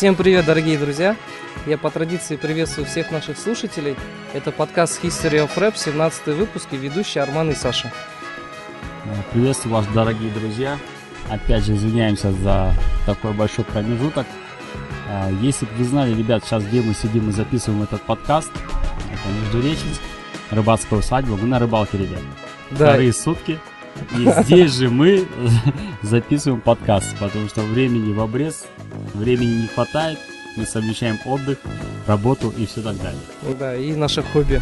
Всем привет, дорогие друзья! Я по традиции приветствую всех наших слушателей. Это подкаст History of Rap, 17 выпуск и ведущий Арман и Саша. Приветствую вас, дорогие друзья. Опять же, извиняемся за такой большой промежуток. А, Если бы вы знали, ребят, сейчас где мы сидим и записываем этот подкаст, это Междуреченск, рыбацкая усадьба, мы на рыбалке, ребят. Да, Вторые сутки. И здесь же мы записываем подкаст, потому что времени в обрез, времени не хватает, мы совмещаем отдых, работу и все так далее. да, и наше хобби.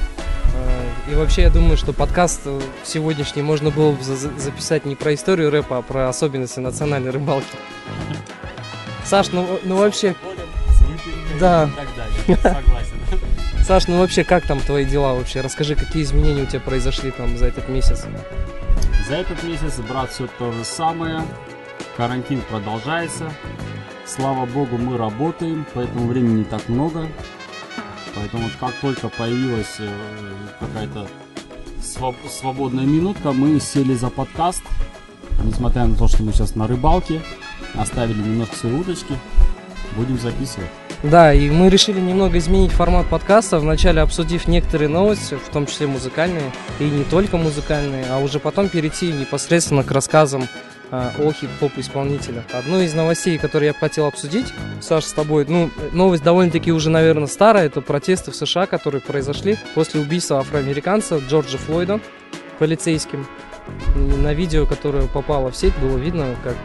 А, И вообще, я думаю, что подкаст э, сегодняшний можно было бы за- записать не про историю рэпа, а про особенности национальной рыбалки. Саш, ну, ну вообще, Да. Согласен. Саш, ну вообще, как там твои дела вообще? Расскажи, какие изменения у тебя произошли там за этот месяц? За этот месяц, брат, все то же самое. Карантин продолжается. Слава богу, мы работаем, поэтому времени не так много. Поэтому как только появилась э, какая-то своб- свободная минутка, мы сели за подкаст. Несмотря на то, что мы сейчас на рыбалке, оставили немножко свои удочки, будем записывать. Да, и мы решили немного изменить формат подкаста, вначале обсудив некоторые новости, в том числе музыкальные, и не только музыкальные, а уже потом перейти непосредственно к рассказам о хип-хоп исполнителях. Одну из новостей, которые я хотел обсудить, Саш, с тобой, ну, новость довольно-таки уже, наверное, старая, это протесты в США, которые произошли после убийства афроамериканца Джорджа Флойда полицейским. И На видео, которое попало в сеть, было видно, как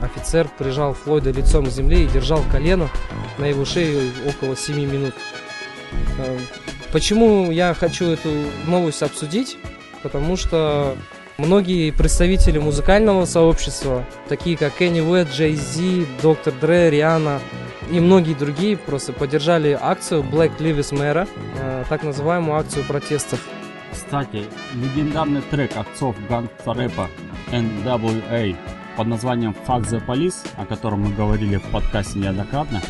офицер прижал Флойда лицом к земле и держал колено на его шее около 7 минут. Э, Почему я хочу эту новость обсудить? Потому что многие представители музыкального сообщества, такие как Кенни Уэт, Джей Зи, Доктор Дре, Риана и многие другие, просто поддержали акцию Black Lives Matter, э, так называемую акцию протестов. Кстати, легендарный трек отцов гангстер-рэпа NWA под названием Fuck the Police, о котором мы говорили в подкасте неоднократно,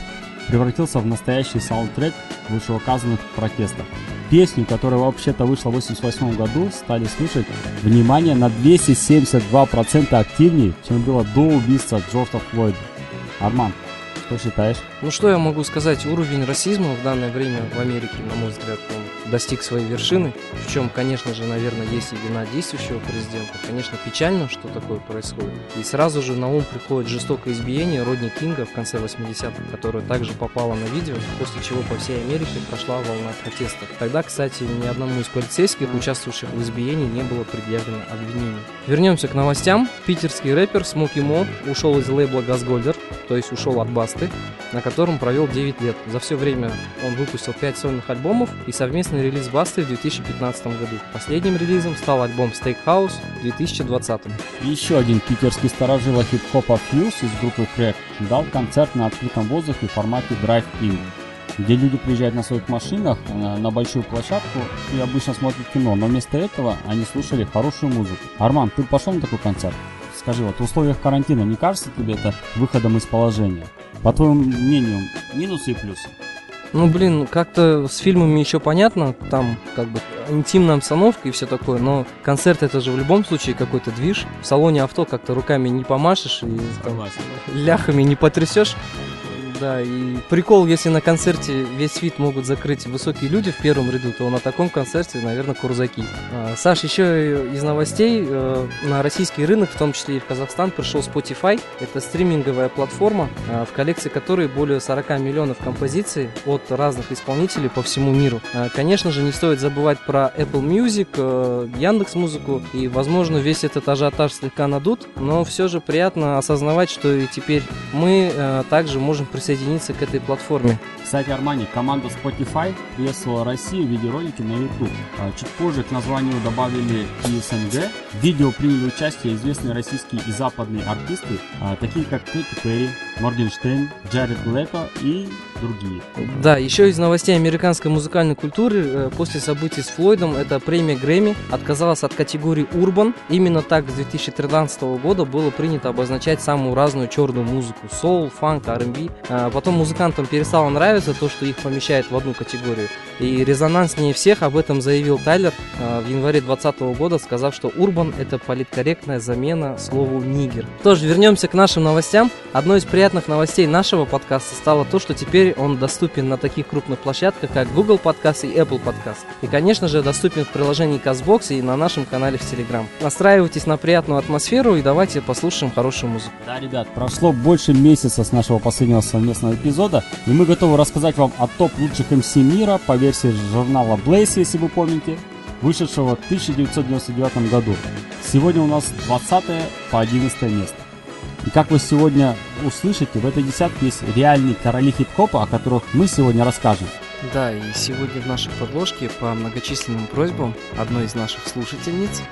превратился в настоящий саундтрек вышеуказанных протестов. Песню, которая вообще-то вышла в 1988 году, стали слушать, внимание, на 272% активнее, чем было до убийства Джорджа Флойда. Арман, что считаешь? Ну что я могу сказать, уровень расизма в данное время в Америке, на мой взгляд, он достиг своей вершины, в чем, конечно же, наверное, есть и вина действующего президента. Конечно, печально, что такое происходит. И сразу же на ум приходит жестокое избиение Родни Кинга в конце 80-х, которое также попало на видео, после чего по всей Америке прошла волна протестов. Тогда, кстати, ни одному из полицейских, участвовавших в избиении, не было предъявлено обвинений. Вернемся к новостям. Питерский рэпер Смоки Мо ушел из лейбла Газгольдер, то есть ушел от Басты, на котором провел 9 лет. За все время он выпустил 5 сольных альбомов и совместный релиз Басты в 2015 году. Последним релизом стал альбом Steakhouse в 2020. Еще один питерский старожила хип-хопа Fuse из группы Crack дал концерт на открытом воздухе в формате Drive-In, где люди приезжают на своих машинах э, на большую площадку и обычно смотрят кино, но вместо этого они слушали хорошую музыку. Арман, ты пошел на такой концерт? Скажи, вот в условиях карантина не кажется тебе это выходом из положения? По твоему мнению, минусы и плюсы? Ну, блин, как-то с фильмами еще понятно, там как бы интимная обстановка и все такое, но концерт это же в любом случае какой-то движ. В салоне авто как-то руками не помашешь и там, ляхами не потрясешь. Да, и прикол, если на концерте весь вид могут закрыть высокие люди в первом ряду, то на таком концерте, наверное, курзаки. А, Саш, еще из новостей, э, на российский рынок, в том числе и в Казахстан, пришел Spotify. Это стриминговая платформа, а, в коллекции которой более 40 миллионов композиций от разных исполнителей по всему миру. А, Конечно же, не стоит забывать про Apple Music, э, Яндекс Музыку, и, возможно, весь этот ажиотаж слегка надут, но все же приятно осознавать, что и теперь мы э, также можем присоединиться к этой платформе. Кстати, Армани, команда Spotify приветствовала Россию в видеоролике на YouTube. А Чуть позже к названию добавили и СНГ. В видео приняли участие известные российские и западные артисты, а, такие как Кэти Перри, Моргенштерн, Джаред Лето и другие. Да, еще из новостей американской музыкальной культуры э, после событий с Флойдом это премия Грэмми отказалась от категории Урбан. Именно так с 2013 года было принято обозначать самую разную черную музыку. Соул, фанк, R&B. А потом музыкантам перестало нравиться то, что их помещают в одну категорию. И резонанснее всех об этом заявил Тайлер э, в январе 2020 года, сказав, что Урбан это политкорректная замена слову нигер. Тоже вернемся к нашим новостям. Одной из приятных новостей нашего подкаста стало то, что теперь он доступен на таких крупных площадках, как Google Подкаст и Apple Подкаст. И, конечно же, доступен в приложении CastBox и на нашем канале в Telegram. Настраивайтесь на приятную атмосферу и давайте послушаем хорошую музыку. Да, ребят, прошло больше месяца с нашего последнего совместного эпизода, и мы готовы рассказать вам о топ лучших МС мира по версии журнала Blaze, если вы помните, вышедшего в 1999 году. Сегодня у нас 20 по 11 место. И как вы сегодня услышите, в этой десятке есть реальные короли хип-хопа, о которых мы сегодня расскажем. Да, и сегодня в нашей подложке по многочисленным просьбам одной из наших слушательниц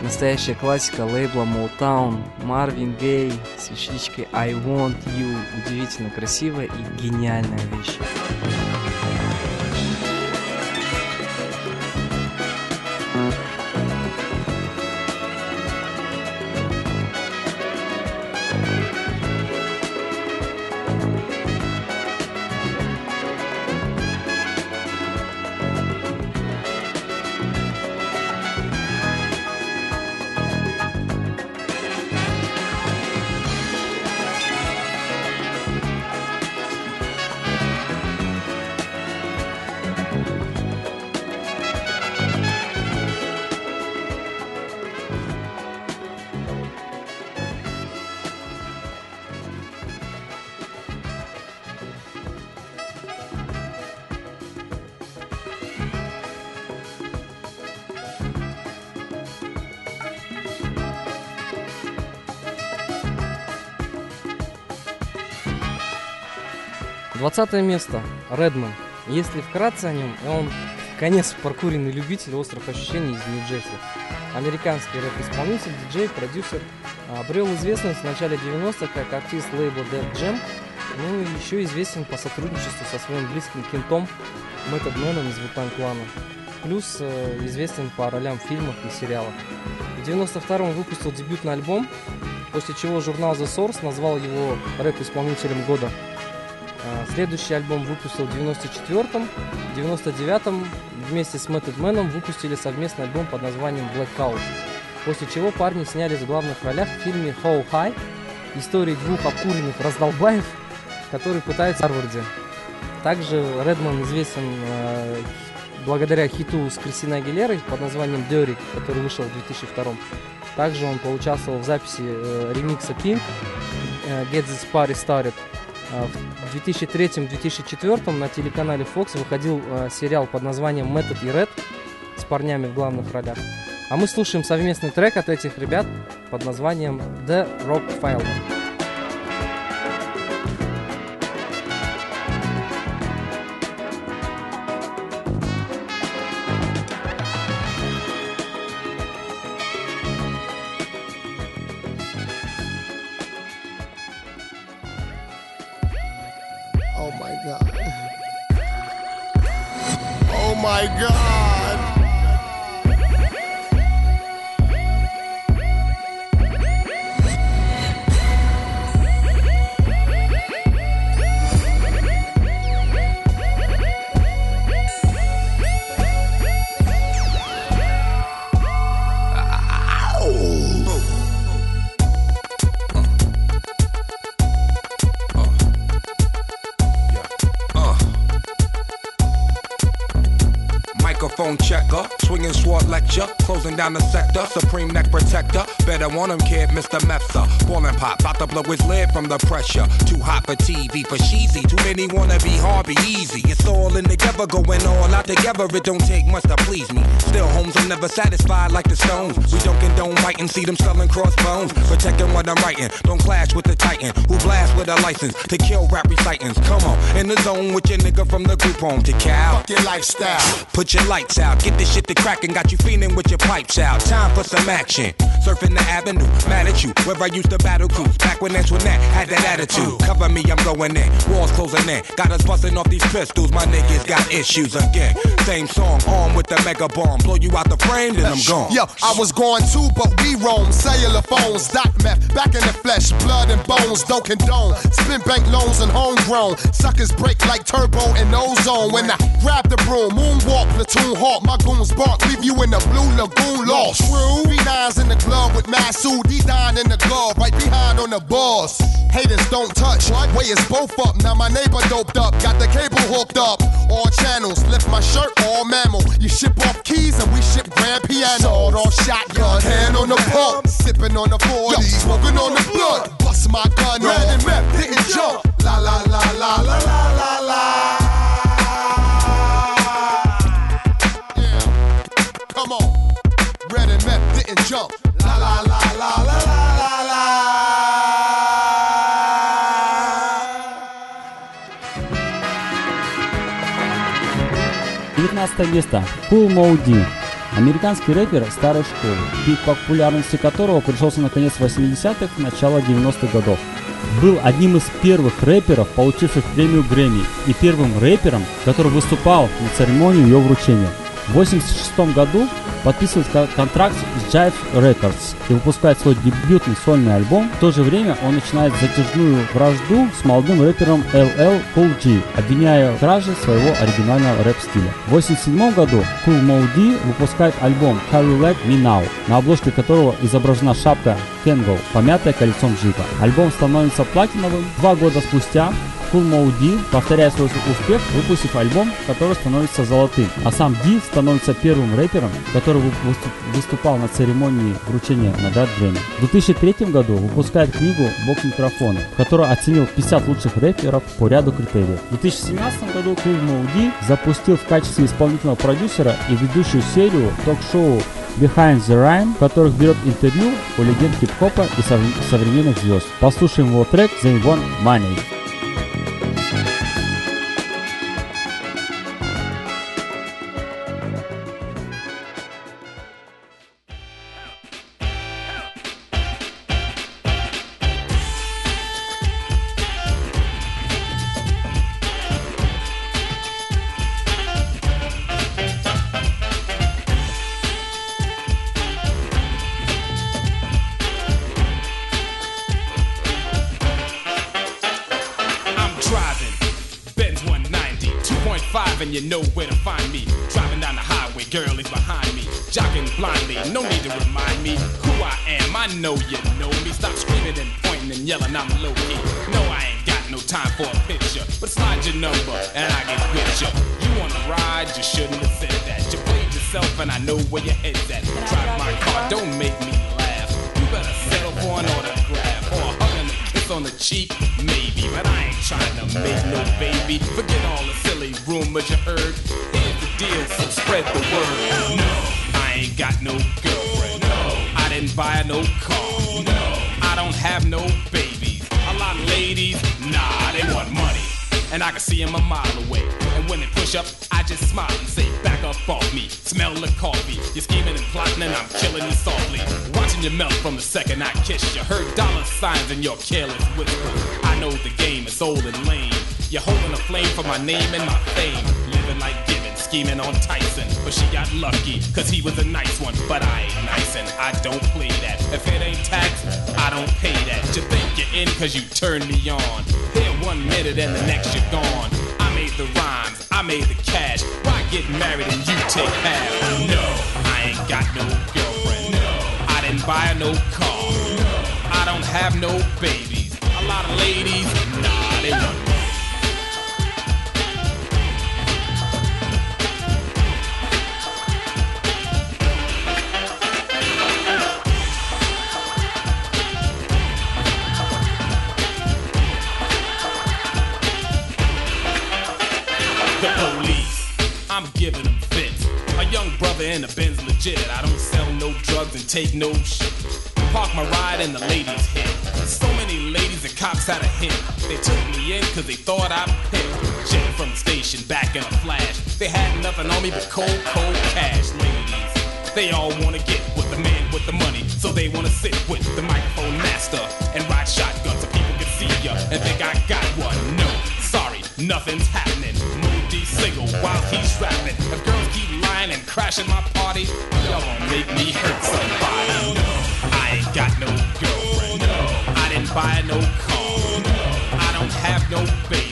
настоящая классика лейбла Motown, Marvin Gaye с вещичкой I Want You, удивительно красивая и гениальная вещь. 20 место. Редман. Если вкратце о нем, он конец паркуренный любитель острых ощущений из Нью-Джерси. Американский рэп-исполнитель, диджей, продюсер. Обрел известность в начале 90-х как артист лейбла Dead Jam. Ну и еще известен по сотрудничеству со своим близким кентом Мэттед Мэном из Вутан Клана. Плюс э, известен по ролям в фильмах и сериалах. В 92-м выпустил дебютный альбом, после чего журнал The Source назвал его рэп-исполнителем года. А, следующий альбом выпустил в 94-м. В 99-м вместе с Method Man выпустили совместный альбом под названием Blackout. После чего парни снялись в главных ролях в фильме How High. Истории двух обкуренных раздолбаев, которые пытаются в Гарварде. Также Редман известен э, благодаря хиту с Кристиной Агилерой под названием Dirty, который вышел в 2002 Также он поучаствовал в записи э, ремикса King э, Get This Party Started в 2003-2004 на телеканале Fox выходил э, сериал под названием «Метод и Ред» с парнями в главных ролях. А мы слушаем совместный трек от этих ребят под названием «The Rock File». Closing the. Supreme neck protector. Better want him, kid, Mr. Mepsa. Ballin' pop, bout to blow his lid from the pressure. Too hot for TV, for cheesy. Too many wanna be hard, be easy. It's all in together, going all out together. It don't take much to please me. Still, homes, I'm never satisfied like the Stones. We don't condone fighting, see them selling crossbones. Protecting what I'm writing. Don't clash with the Titan, who blast with a license to kill rap recitants. Come on, in the zone with your nigga from the group home to Cal. Fuck your lifestyle. Put your lights out. Get this shit to crackin', got you feeling with your pipes out. Time for some action. Surfing the avenue, mad at you. Where I used to battle cruise. Back when Antoinette had that attitude. Cover me, I'm going in. Walls closing in. Got us busting off these pistols. My niggas got issues again. Same song, armed with the mega bomb. Blow you out the frame, then I'm gone. Yo, I was going too, but we roam. Cellular phones, dot meth, back in the flesh, blood and bones, don't condone. Spin bank loans and homegrown. Suckers break like turbo and ozone. When I grab the broom, moonwalk, platoon hawk, my goons bark, leave you in the blue lagoon lost. True. B9's in the club with Masu, D9 in the glove, right behind on the boss. Haters don't touch, way is both up. Now my neighbor doped up, got the cable hooked up. All channels, lift my shirt, all mammal. You ship off keys and we ship grand piano. Sawed off shotgun, hand on the pump, sipping on the 40, smoking on the blood. Bust my gun, red and map, didn't jump. La la la la la la la la. Yeah, come on. Red and meth didn't jump. 19 место. Cool Mo. Американский рэпер старой школы, пик популярности которого пришелся на конец 80-х, начало 90-х годов. Был одним из первых рэперов, получивших премию Грэмми, и первым рэпером, который выступал на церемонии ее вручения. В 1986 году подписывает ко- контракт с Jive Records и выпускает свой дебютный сольный альбом. В то же время он начинает затяжную вражду с молодым рэпером LL Cool G, обвиняя в краже своего оригинального рэп-стиля. В 1987 году Cool Mo выпускает альбом How Like Me Now, на обложке которого изображена шапка Kangol, помятая колесом джипа. Альбом становится платиновым. Два года спустя Cool Mo D повторяет свой успех, выпустив альбом, который становится золотым. А сам Ди становится первым рэпером, который вы- выступ- выступал на церемонии вручения наград Грэмми. В 2003 году выпускает книгу «Бог микрофона», в которой оценил 50 лучших рэперов по ряду критериев. В 2017 году Cool Mo D запустил в качестве исполнительного продюсера и ведущую серию ток-шоу Behind the Rhyme, в которых берет интервью у легенд хип-хопа и сов- современных звезд. Послушаем его трек «They Want Money». And you know where to find me. Driving down the highway, girl is behind me. Jogging blindly, no need to remind me who I am. I know you know me. Stop screaming and pointing and yelling, I'm low key. No, I ain't got no time for a picture, but slide your number and I get with you. You wanna ride, you shouldn't have said that. You played yourself, and I know where your head's at. Drive my car, don't make me laugh. You better settle for an autograph or a hug and a kiss on the cheek, maybe. But I ain't trying to make no baby. Forget all the silly rumors you heard. Here's the deal, so spread the word. No, I ain't got no girlfriend. No, I didn't buy no car. No, I don't have no babies. A lot of ladies, nah, they want money. And I can see them a mile away. And when they push up, I just smile and say, back up off me. Smell the coffee. You're scheming and plotting, and I'm killing you softly. Watching you melt from the second I kiss you. Heard dollar signs in your careless whisper. I know the game is old and lame. You're holding a flame for my name and my fame. Living like Gibbon, scheming on Tyson. But she got lucky, cause he was a nice one. But I ain't nice and I don't play that. If it ain't tax, I don't pay that. You think you're in cause you turned me on. Here one minute and the next you're gone. I made the rhymes, I made the cash. Why get married and you take half? No, I ain't got no girlfriend. No, I didn't buy no car. No, I don't have no babies. A lot of ladies, nah, they want I'm giving them fits. A young brother in a Benz legit. I don't sell no drugs and take no shit. Park my ride and the ladies hit. So many ladies and cops had a hint. They took me in cause they thought I picked. Jet from the station back in a flash. They had nothing on me but cold, cold cash, ladies. They all wanna get with the man with the money, so they wanna sit with the microphone master and ride shotgun so people can see ya and think I got one. No, sorry, nothing's happening. Single while he's rapping. If girls keep lying and crashing my party, y'all gonna make me hurt somebody. No, I ain't got no girlfriend. No, I didn't buy no car. No, I don't have no babies.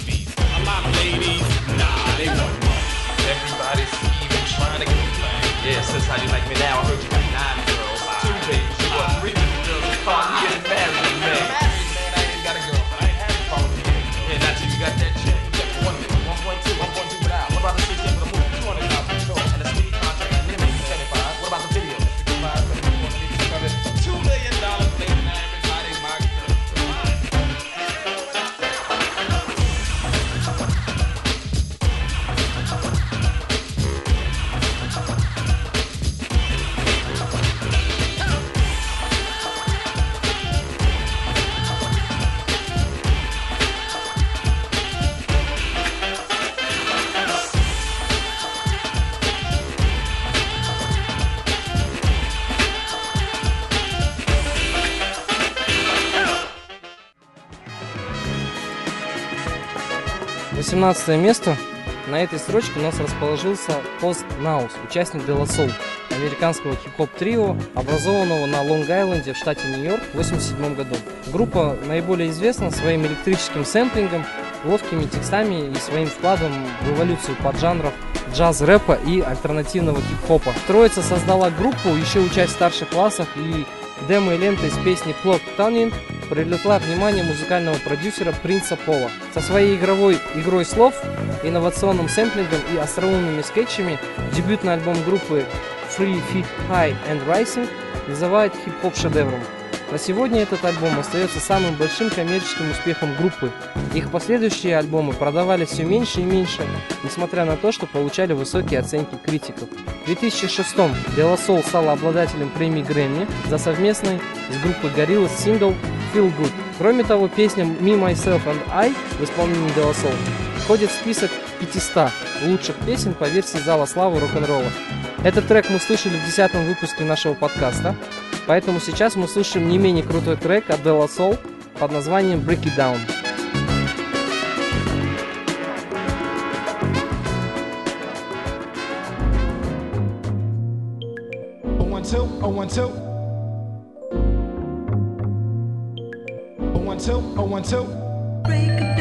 17 место. На этой строчке у нас расположился Пост Наус, участник Делосол, американского хип-хоп трио, образованного на Лонг-Айленде в штате Нью-Йорк в 1987 году. Группа наиболее известна своим электрическим сэмплингом, ловкими текстами и своим вкладом в эволюцию поджанров джаз-рэпа и альтернативного хип-хопа. Троица создала группу, еще участь в старших классах и демо и ленты с песней Plot Tuning привлекла внимание музыкального продюсера Принца Пола. Со своей игровой игрой слов, инновационным сэмплингом и остроумными скетчами дебютный альбом группы Free Feet High and Rising называют хип-хоп шедевром. На сегодня этот альбом остается самым большим коммерческим успехом группы. Их последующие альбомы продавались все меньше и меньше, несмотря на то, что получали высокие оценки критиков. В 2006 Dela Soul стала обладателем премии Грэмми за совместный с группой Gorillaz сингл Feel Good. Кроме того, песня Me, Myself and I в исполнении Soul входит в список 500 лучших песен по версии Зала Славы рок-н-ролла. Этот трек мы слышали в 10 выпуске нашего подкаста, поэтому сейчас мы слушаем не менее крутой трек от Dela Soul под названием Break It Down. Oh one two, oh one two. One two, oh one two.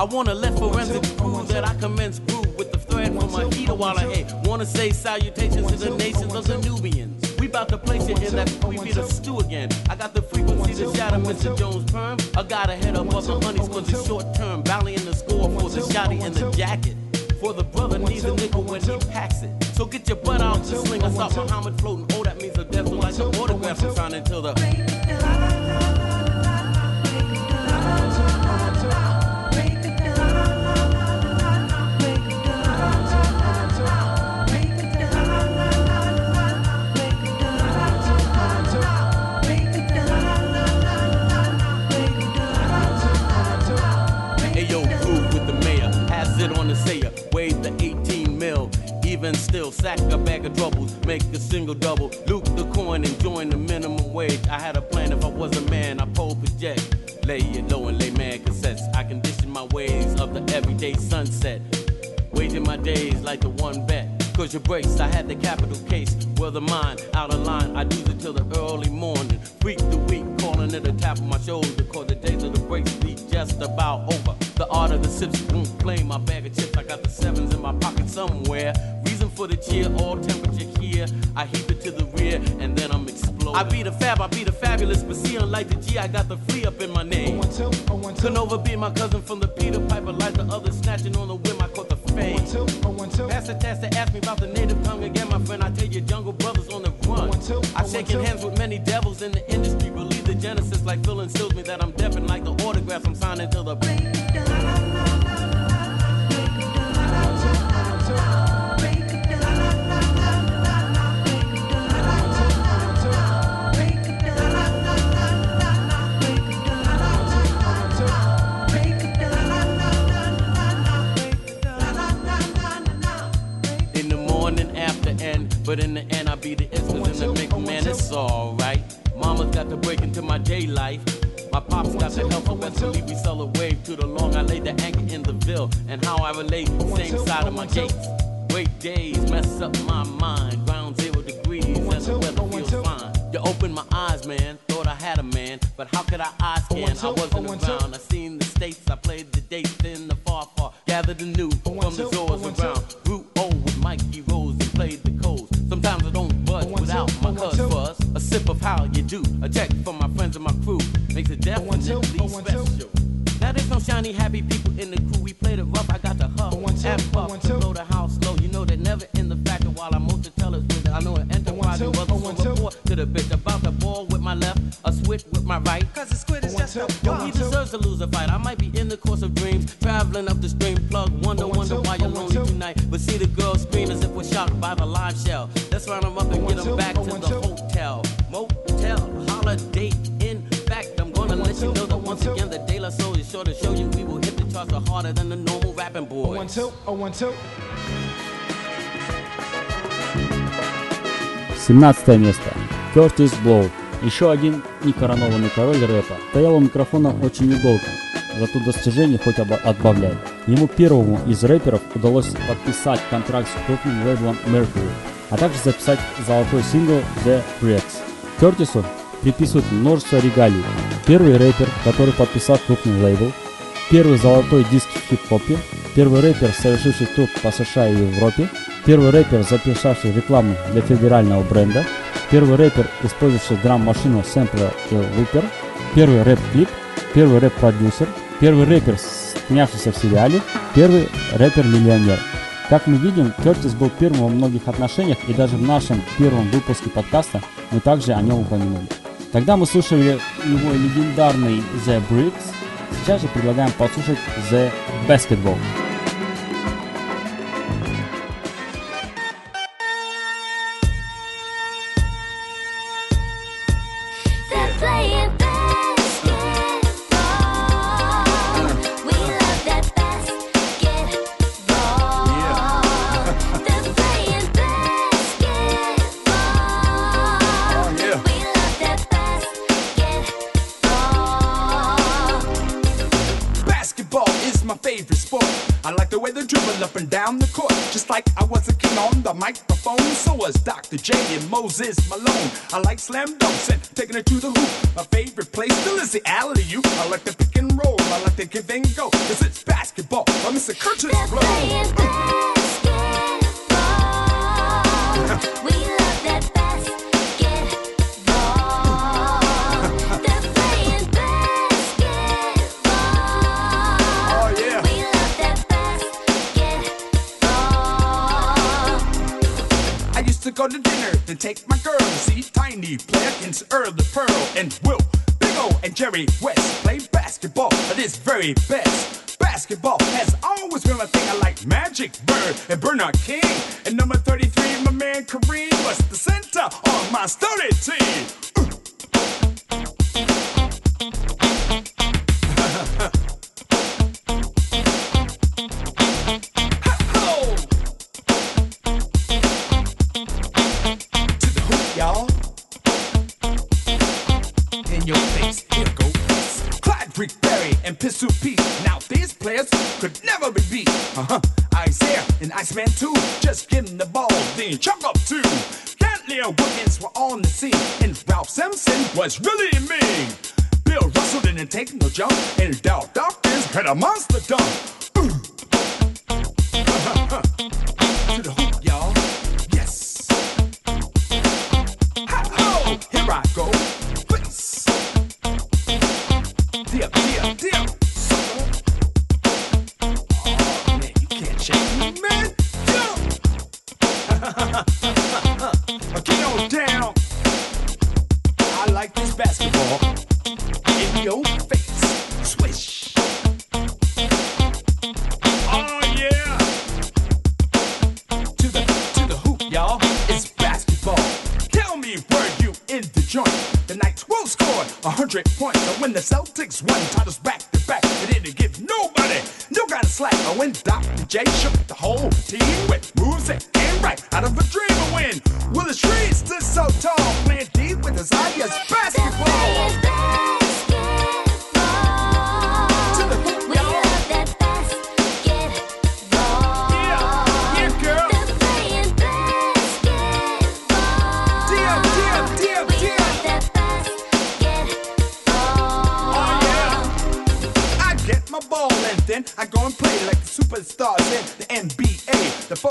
I wanna let forensic prove that I commence groove with the thread from my heater while I hey. Wanna say salutations to the nations of the Nubians. We bout to place you in that we beat a stew again. I got the frequency to shatter Mr. Jones perm. I got a head up of the honeys cause it's short term. Valley the score for the shotty in the jacket. For the brother needs a nickel when he packs it. So get your butt out to sling. I saw Muhammad floating. But in the end I be the issues in the mix, man, it's alright. Mama's got to break into my day life. My pops got the help of Wesley, we sell a wave to the long. I laid the anchor in the ville, and how I relate, same side of my gates. Great days mess up my mind, ground zero degrees, and the weather feels fine. You opened my eyes, man, thought I had a man, but how could I eye scan? I wasn't around, I seen the states, I played the dates in the far, far, gathered the new from the Zoras do, a check from my friends and my crew makes it definitely special. Now there's no shiny happy people in the crew. We played it rough. I got the huff and puff to blow the house slow. You know that never in the factor while I'm most to tell us with it. I know an enterprise was a report to the bitch about the ball with my left, a switch with my right. Cause the squid is just a Yo, he deserves to lose a fight. I might be in the course of dreams, traveling up the stream. Plug wonder, wonder why you're lonely tonight. But see the girl scream as if we're shocked by the live shell. One, two, oh, one, two. 17 место. Curtis Blow. Еще один некоронованный король рэпа. Стоял у микрофона очень недолго, зато достижений хоть оба- отбавляй. Ему первому из рэперов удалось подписать контракт с крупным лейблом Mercury, а также записать золотой сингл The Breaks. Кертису приписывают множество регалий. Первый рэпер, который подписал крупный лейбл, первый золотой диск в хип-хопе, первый рэпер, совершивший тур по США и Европе, первый рэпер, записавший рекламу для федерального бренда, первый рэпер, использовавший драм-машину, сэмплер и лупер, первый рэп-клип, первый рэп-продюсер, первый рэпер, снявшийся в сериале, первый рэпер-миллионер. Как мы видим, Кертис был первым во многих отношениях, и даже в нашем первом выпуске подкаста мы также о нем упомянули. Тогда мы слушали его легендарный The Bricks, сейчас же предлагаем послушать The Basketball. Dribble up and down the court. Just like I was a king on the microphone, so was Dr. J and Moses Malone. I like slam dunks and taking it to the hoop. My favorite place still is the alley You, I like the pick and roll. I like the give and go. Cause it's basketball. I'm Mr. Kurtis Blow. We to go to dinner, then take my girl see Tiny play against Earl the Pearl and Will. Big O and Jerry West play basketball at its very best. Basketball has always been my thing. I like Magic Bird and Bernard King. And number 33, my man Kareem was the center on my study team. And Pistol Pete. Now these players could never be beat. Uh-huh. Isaiah and Iceman too. Just give the ball, then chuck up two. Cantley and Wiggins were on the scene, and Ralph Simpson was really mean. Bill Russell didn't take no jump, and Dow Dawkins had a monster dunk.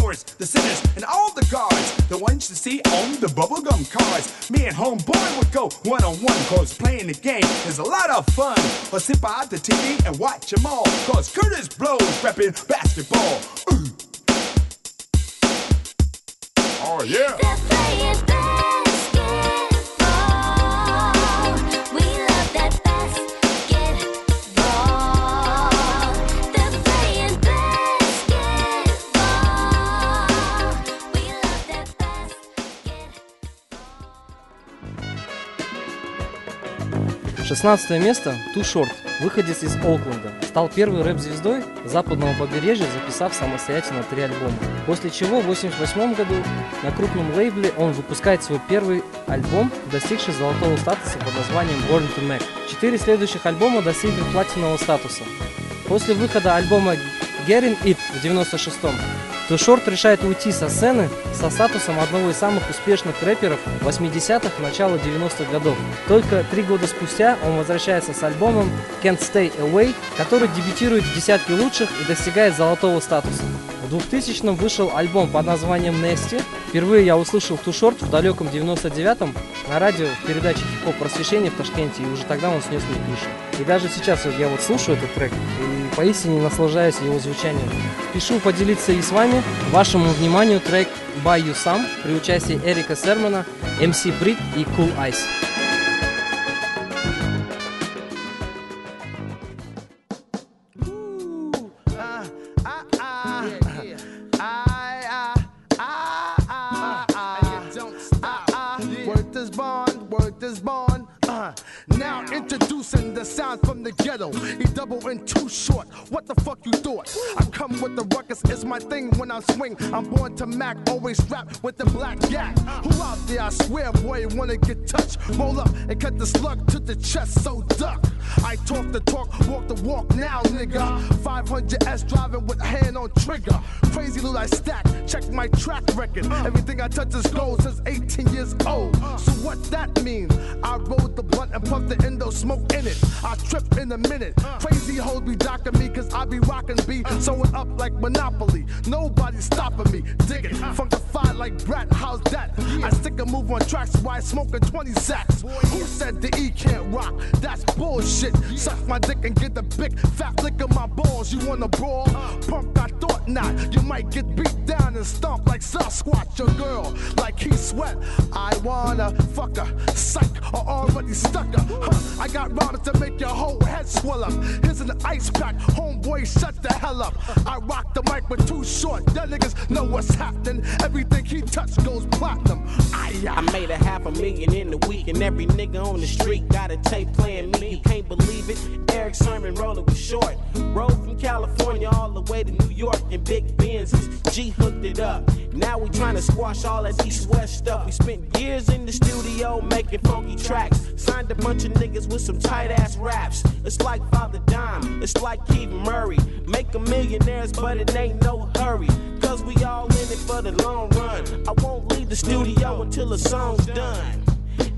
The centers, and all the guards. The ones you see on the bubblegum cards. Me and homeboy would go one on one, cause playing the game is a lot of fun. Or sit by the TV and watch them all, cause Kurtis Blows repping basketball. 16 место – Too Short, выходец из Окленда. Стал первой рэп-звездой западного побережья, записав самостоятельно три альбома. После чего в 1988 году на крупном лейбле он выпускает свой первый альбом, достигший золотого статуса под названием Born to Mac. Четыре следующих альбома достигли платинового статуса. После выхода альбома Get It в 1996 Too Short решает уйти со сцены со статусом одного из самых успешных рэперов 80-х, начала 90-х годов. Только три года спустя он возвращается с альбомом Can't Stay Away, который дебютирует в десятке лучших и достигает золотого статуса. В 2000-м вышел альбом под названием Nasty. Впервые я услышал Too Short в далеком 99-м на радио в передаче «Хип-хоп просвещение» в Ташкенте, и уже тогда он снес мне крышу. И даже сейчас я вот слушаю этот трек и поистине наслаждаюсь его звучанием. Спешу поделиться и с вами. Вашему вниманию трек By You Some при участии Эрика Сермана, MC Брит и Cool Ice. The ghetto. He double and too short. What the fuck you thought? I come with the ruckus, it's my thing when I swing. I'm born to Mack, always strapped with the black gat. Who out there? I swear, boy, wanna get touched. Roll up and cut the slug to the chest, so duck. I talk the talk, walk the walk now, nigga. 500S driving with hand on trigger. Crazy loot I stack, check my track record. Everything I touch is gold since 18 years old. So that mean? I rolled the blunt and puffed the endo smoke in it. I trip in a minute. Crazy hoes be docking me cause I be rocking B. Sewing up like Monopoly. Nobody stopping me. Dig it. Funkified like Brat. How's that? I stick a move on tracks while smoking 20 sacks. Who said the E can't rock? That's bullshit. Suck my dick and get the big fat lick of my balls. You wanna brawl? Punk, I thought not. You might get beat down and stomp like Sasquatch. Your girl, like he sweat. I wanna fuck her. Psych, or already stuck her. Huh, I got rounded to make your whole head swell up. Here's an ice pack. Homeboy, shut the hell up. I rock the mic with too short. That niggas know what's happening. Everything he touch goes platinum. Aye, I made a half a million in a week, and every nigga on the street got a tape playing me. You can't believe it. Erick Sermon rolling was short. Rode from California all the way to New York in big Benzes. G hooked it up. Now we trying to squash all that East West stuff. We spent years in the studio making funky tracks. Signed a bunch of niggas with some tight ass raps. It's like Father Dime, it's like Keith Murray. Make a millionaires, but it ain't no hurry. Cause we all in it for the long run. I won't leave the studio until the song's done.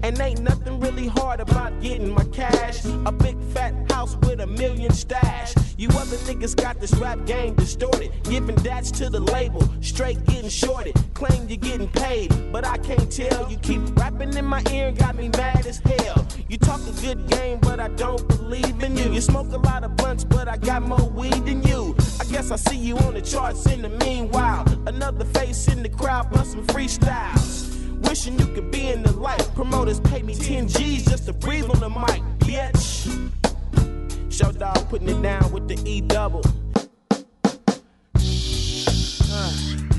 And ain't nothing really hard about getting my cash. A big fat house with a million stash. You other niggas got this rap game distorted. Giving dats to the label, straight getting shorted. Claim you're getting paid, but I can't tell. You keep rapping in my ear and got me mad as hell. You talk a good game, but I don't believe in you. You smoke a lot of blunts, but I got more weed than you. I guess I see you on the charts in the meanwhile. Another face in the crowd, busting freestyles. Wishing you could be in the light. Promoters pay me 10 G's just to breathe on the mic, bitch. Show dog putting it down with the E double.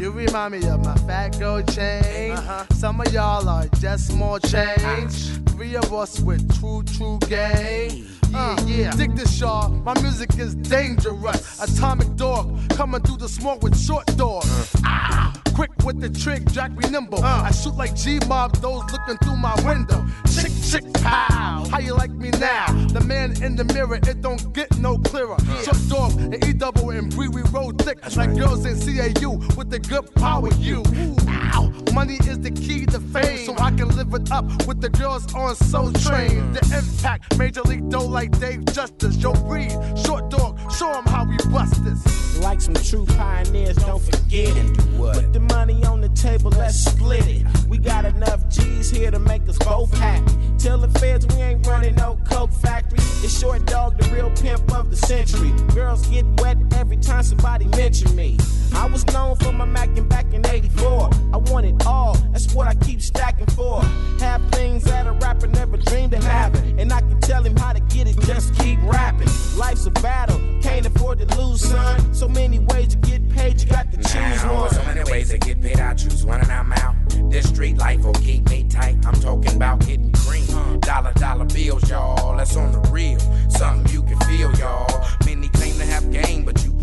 You remind me of my fat gold chain. Some of y'all are just small change. Three of us with true, true game. Uh, yeah, dig this, y'all. My music is dangerous. Atomic dog coming through the smoke with short doors. Ah, quick with the trick, Jack be nimble. Uh. I shoot like G Mob, those looking through my window. Chick, chick, pow. How you like me now? The man in the mirror, it don't get no clearer. Short dog and E double and Bree, we roll thick like girls in CAU with the good power. You, ow. Money is the key to fame, so I can live it up with the girls on Soul Train. The impact, Major League dough like Dave Justice. Yo, breed, short dog, show 'em how we bust this. Like some true pioneers, don't forget it. Put the money on the table, let's split it. We got enough G's here to make us both happy. Tell the feds we ain't running no coke factory. It's short dog, the real pimp of the century. Girls get wet every time somebody mention me. I was known for my macking back in 84. I want it all, that's what I keep stacking for. Have things that a rapper never dreamed of having. And I can tell him how to get it, just keep rapping. Life's a battle, can't afford to lose, son. So many ways to get paid, you got to choose one. so many ways to get paid, I choose one and I'm out. This street life will keep me tight. I'm talking about getting green. Dollar, dollar bills, y'all. That's on the real. Something you can feel, y'all. Many claim to have game, but you can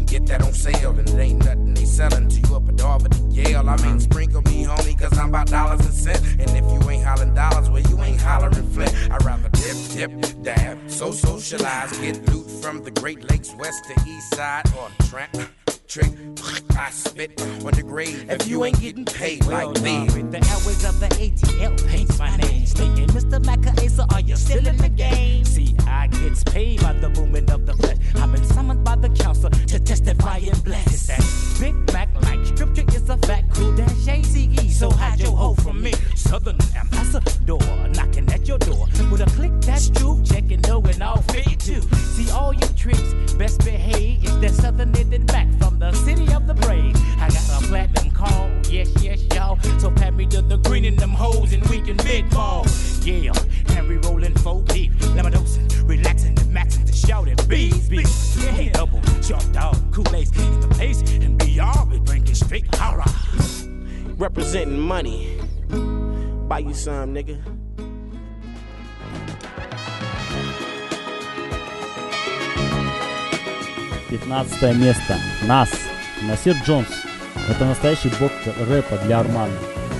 get that on sale. And it ain't nothing they selling to you up at Harvard and Yale. I mean, sprinkle me, homie, cause I'm about dollars and cents. And if you ain't hollering dollars, well, you ain't hollering flint. I'd rather dip, dip, dab. So socialize, get loot from the Great Lakes, west to east side, or tramp. Trick, I spit on the grave if you ain't getting paid like this. The airways of the ATL paints my name. Stinging Mr. Macaesa, are you still in the game? See, I gets paid by the movement of the flesh. I've been summoned by the council to testify and bless. That Big Mac like scripture is a fact. Cool dash ACE, so hide your hoe from me. Southern ambassador knocking at your door with a click that's true. Checking no and all fit too. See all you tricks, best behave. It's that Southern knitted back from the city of the brave. I got a platinum call, yes, yes, y'all. So pat me to the green in them hoes and we can big ball. Yeah, Henry rolling four deep, lemon relaxing and maxing to shout it. Bees, bees, yeah, double, short dog, Kool-Aid in the place and beyond. We bringing straight horror. Representing money. Buy you some, nigga. Пятнадцатое место. Нас. Насир Джонс. Это настоящий бог рэпа для Армана.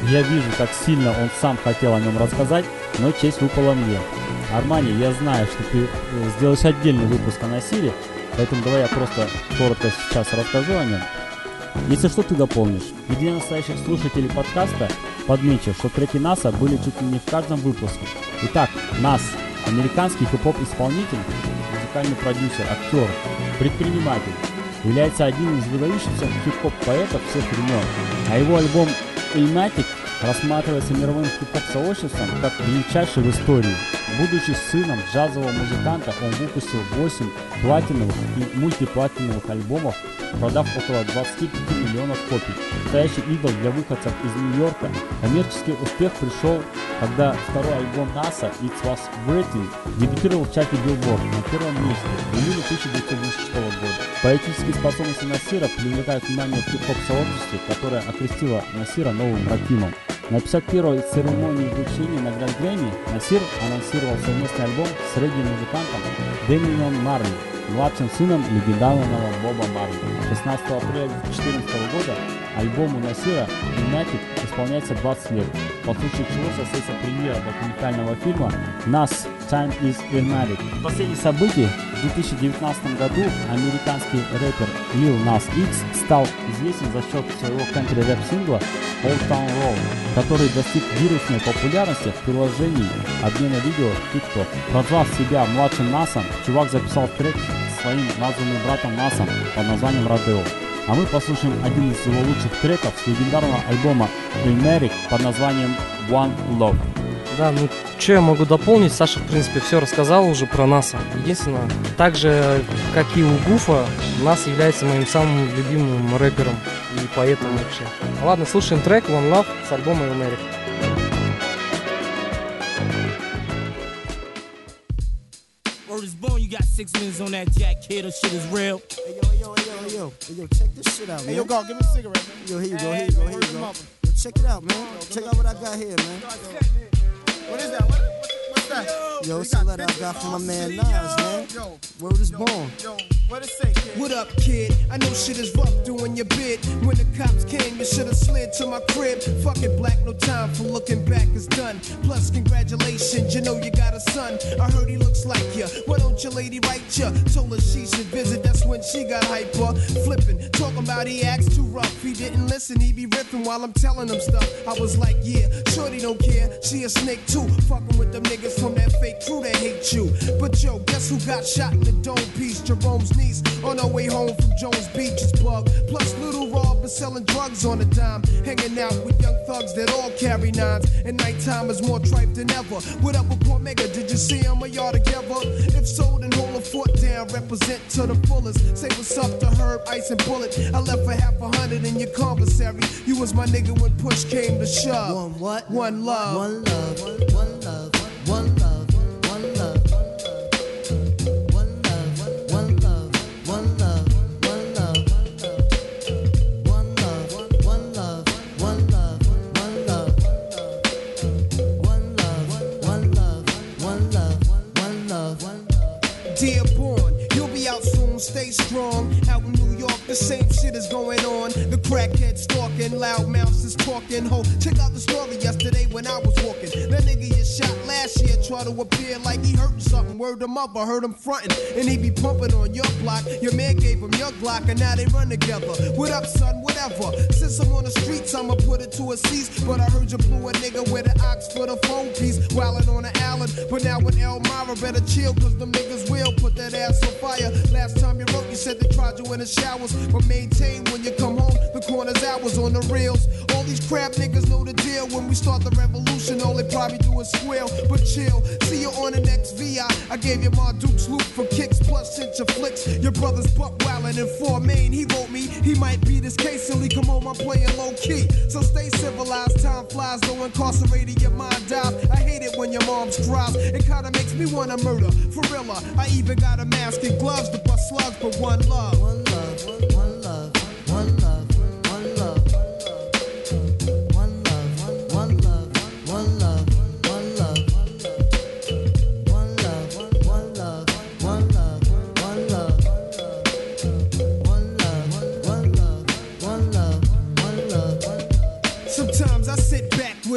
Я вижу, как сильно он сам хотел о нем рассказать, но честь выпала мне. Армани, я знаю, что ты э, сделаешь отдельный выпуск о Насире, поэтому давай я просто коротко сейчас расскажу о нем. Если что, ты дополнишь. И для настоящих слушателей подкаста подмечу, что треки НАСА были чуть ли не в каждом выпуске. Итак, НАС – американский хип-хоп-исполнитель, музыкальный продюсер, актер, предприниматель. Является одним из выдающихся хип-хоп поэтов всех времен. А его альбом «Ильматик» рассматривается мировым хип-хоп-сообществом как величайший в истории. Будучи сыном джазового музыканта, он выпустил 8 платиновых и мультиплатиновых альбомов, продав около 25 миллионов копий. Настоящий идол для выходцев из Нью-Йорка. Коммерческий успех пришел, когда второй альбом НАСА «It Was Written» дебютировал в чарте Billboard на первом месте в июле 1996 года. Поэтические способности Насира привлекают внимание в хип-хоп-сообществе, которое окрестило Насира новым Ракимом. На 51-й церемонии вручения наград Грэмми Насир анонсировал совместный альбом с регги-музыкантом Дэмином Марли, младшим сыном легендарного Боба Марли. 16 апреля 2014 года альбому Насира «Lunatic» исполняется 20 лет, по случаю чего состоится премьера документального фильма «Нас. Time is Ilmatic». В последних событиях в 2019 году американский рэпер Lil Nas X стал известен за счет своего кантри-рэп-сингла Old Town Road, который достиг вирусной популярности в приложении обмена видео TikTok. Прозвав себя младшим Насом, чувак записал трек своим названным братом Насом под названием Родео. А мы послушаем один из его лучших треков с легендарного альбома Ilmatic под названием One Love. Да, ну что я могу дополнить? Саша, в принципе, все рассказал уже про НАСА. Единственное, так же, как и у Гуфа, НАС является моим самым любимым рэпером и поэтом вообще. Ладно, слушаем трек One Love с альбома got six minutes on that jack kid, or shit is real. Hey yo, yo, yo, yo, hey yo, check this shit out, man. Hey, yo, go, give me a cigarette, man. Yo, here you go, here you go, here you go. Yo, check it out, man. Check out what I got here, man. What is that? What, what, what's that? Yo, it's a letter I got from my man Nas, man. Word is born. What say? What up, kid? I know shit is rough doing your bid. When the cops came, you should've slid to my crib. Fuck it, black, no time for looking back, it's done. Plus, congratulations, you know you got a son. I heard he looks like you. Why don't your lady write ya? Told her she should visit, that's when she got hyper. Flipping, talking about he acts too rough. He didn't listen, he be ripping while I'm telling him stuff. I was like, yeah, shorty don't care. She a snake too. Fucking with them niggas from that fake crew that hate you. But yo, guess who got shot in the dome piece? Jerome's niece on her way home from Jones Beach is. Plus, little Rob is selling drugs on a dime. Hanging out with young thugs that all carry nines. And nighttime is more tripe than ever. What up with Cormega? Did you see him or y'all together? If so, then hold a foot down. Represent to the fullest. Say what's up to Herb, Ice, and Bullet. I left for half a hundred in your commissary. You was my nigga when push came to shove. One what? One love. One love. One love. One love. The same shit is going on. The crackhead stalking, loud mouths is talking. Ho, check out the story yesterday when I was walking. That nigga you shot last year try to appear like he hurting something. Word him up, I heard him fronting. And he be pumping on your block. Your man gave him your Glock, and now they run together. What up, son? Whatever. Since I'm on the streets, I'ma put it to a cease. But I heard you blew a nigga with an ox for the phone piece. Wildin' on the island. But now with Elmira, better chill, cause them niggas will put that ass on fire. Last time you wrote, you said they tried you in the showers. But maintain when you come home, the corner's hours on the reels. All these crap niggas know the deal. When we start the revolution, all they probably do is squeal. But chill, see you on the next VI. I gave you my Duke's loop for kicks, plus sent your flicks. Your brother's buck wildin' in four main. He wrote me, he might be this case till come home. I'm playing low key. So stay civilized, time flies, though incarcerated, your mind dies. I hate it when your mom's cries. It kinda makes me wanna murder. For real, I even got a mask and gloves to bust slugs, but one love. One love. One love.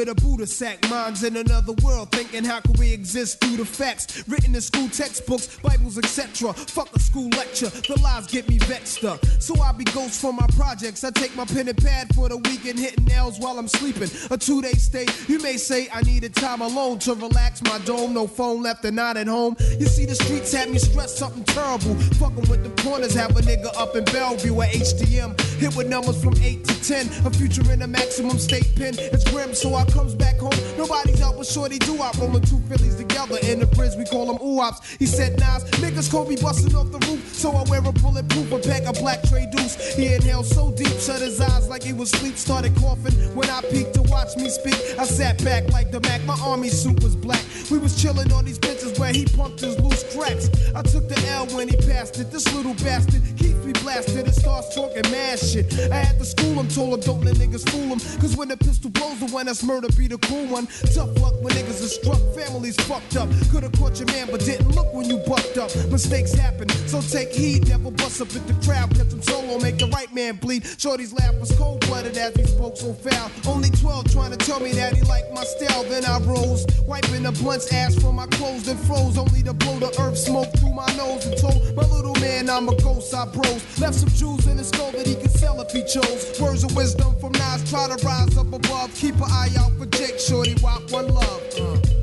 With a Buddha sack, minds in another world, thinking how can we exist through the facts written in school textbooks, Bibles, etc. Fuck a school lecture, the lies get me vexed up. So I be ghost for my projects. I take my pen and pad for the weekend, hitting nails while I'm sleeping. A two day stay, you may say I needed time alone to relax my dome. No phone left and not at home. You see, the streets had me stressed something terrible. Fucking with the corners, have a nigga up in Bellevue at HDM. Hit with numbers from 8 to 10. A future in a maximum state pen. It's grim, so I comes back home. Nobody's out with shorty do I rolling two Phillies together in the bridge. We call them oops. He said, Nas, niggas call me busting off the roof. So I wear a bulletproof and pack a black tray deuce. He inhaled so deep, shut his eyes like he was asleep. Started coughing when I peeked to watch me speak. I sat back like the Mac. My army suit was black. We was chilling on these benches where he pumped his loose cracks. I took the L when he passed it. This little bastard keeps me blasted and starts talking mad shit. I had to school him, told him don't let niggas fool him. Cause when the pistol blows, the one that's murder be the one. Tough luck when niggas are struck, families fucked up. Could've caught your man, but didn't look when you bucked up. Mistakes happen, so take heed. Never bust up at the crowd, catch him solo, make the right man bleed. Shorty's laugh was cold blooded as he spoke so foul. Only 12 trying to tell me that he liked my style. Then I rose, wiping the blunt's ash from my clothes, then froze. Only to blow the earth smoke through my nose and told my little man I'm a ghost. I bros left some jewels in his skull that he could sell if he chose. Words of wisdom from Nas, try to rise up above. Keep an eye out for Jake Shorty, walk one love. Uh.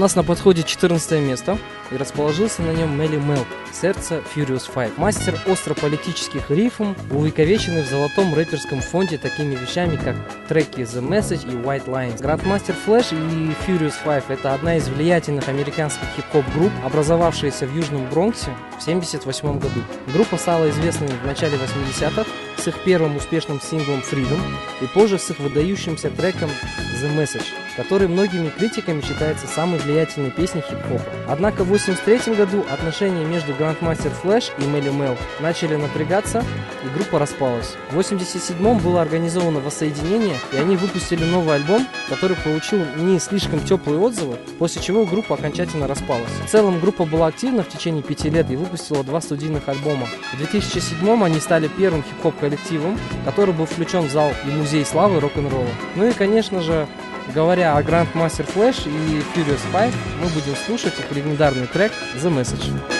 Нас на подходе 14 место, и расположился на нем Мелли Мел, сердце Furious Five. Мастер остро-политических рифм, увековеченный в золотом рэперском фонде такими вещами, как треки The Message и White Lines. Grandmaster Flash и Furious Five – это одна из влиятельных американских хип-хоп групп, образовавшаяся в Южном Бронксе в 1978 году. Группа стала известной в начале 80-х с их первым успешным синглом Freedom и позже с их выдающимся треком The Message, который многими критиками считается самой влиятельной песней хип-хопа. Однако в 1983 году отношения между Grandmaster Flash и Мелли Мел начали напрягаться, и группа распалась. В 1987 было организовано воссоединение, и они выпустили новый альбом, который получил не слишком теплые отзывы, после чего группа окончательно распалась. В целом группа была активна в течение пяти лет и выпустила два студийных альбома. В 2007 они стали первым хип-хоп коллективом, который был включен в зал и музей славы рок-н-ролла. Ну и, конечно же, говоря о Grandmaster Flash и Furious Five, мы будем слушать их легендарный трек The Message.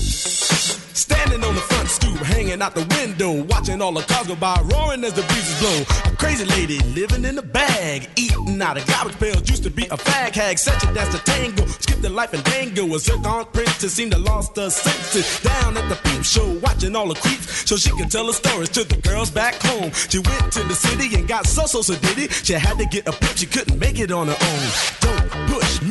Standing on the front stoop, hanging out the window, watching all the cars go by, roaring as the breezes blow. A crazy lady living in a bag, eating out of garbage pails. Used to be a fag hag, such a dance to tango. Skipped the light fandango. A zircon princess seemed to lost her senses. Down at the peep show, watching all the creeps, so she could tell her stories to the girls back home. She went to the city and got so so so did it. She had to get a pimp, she couldn't make it on her own. Don't push me,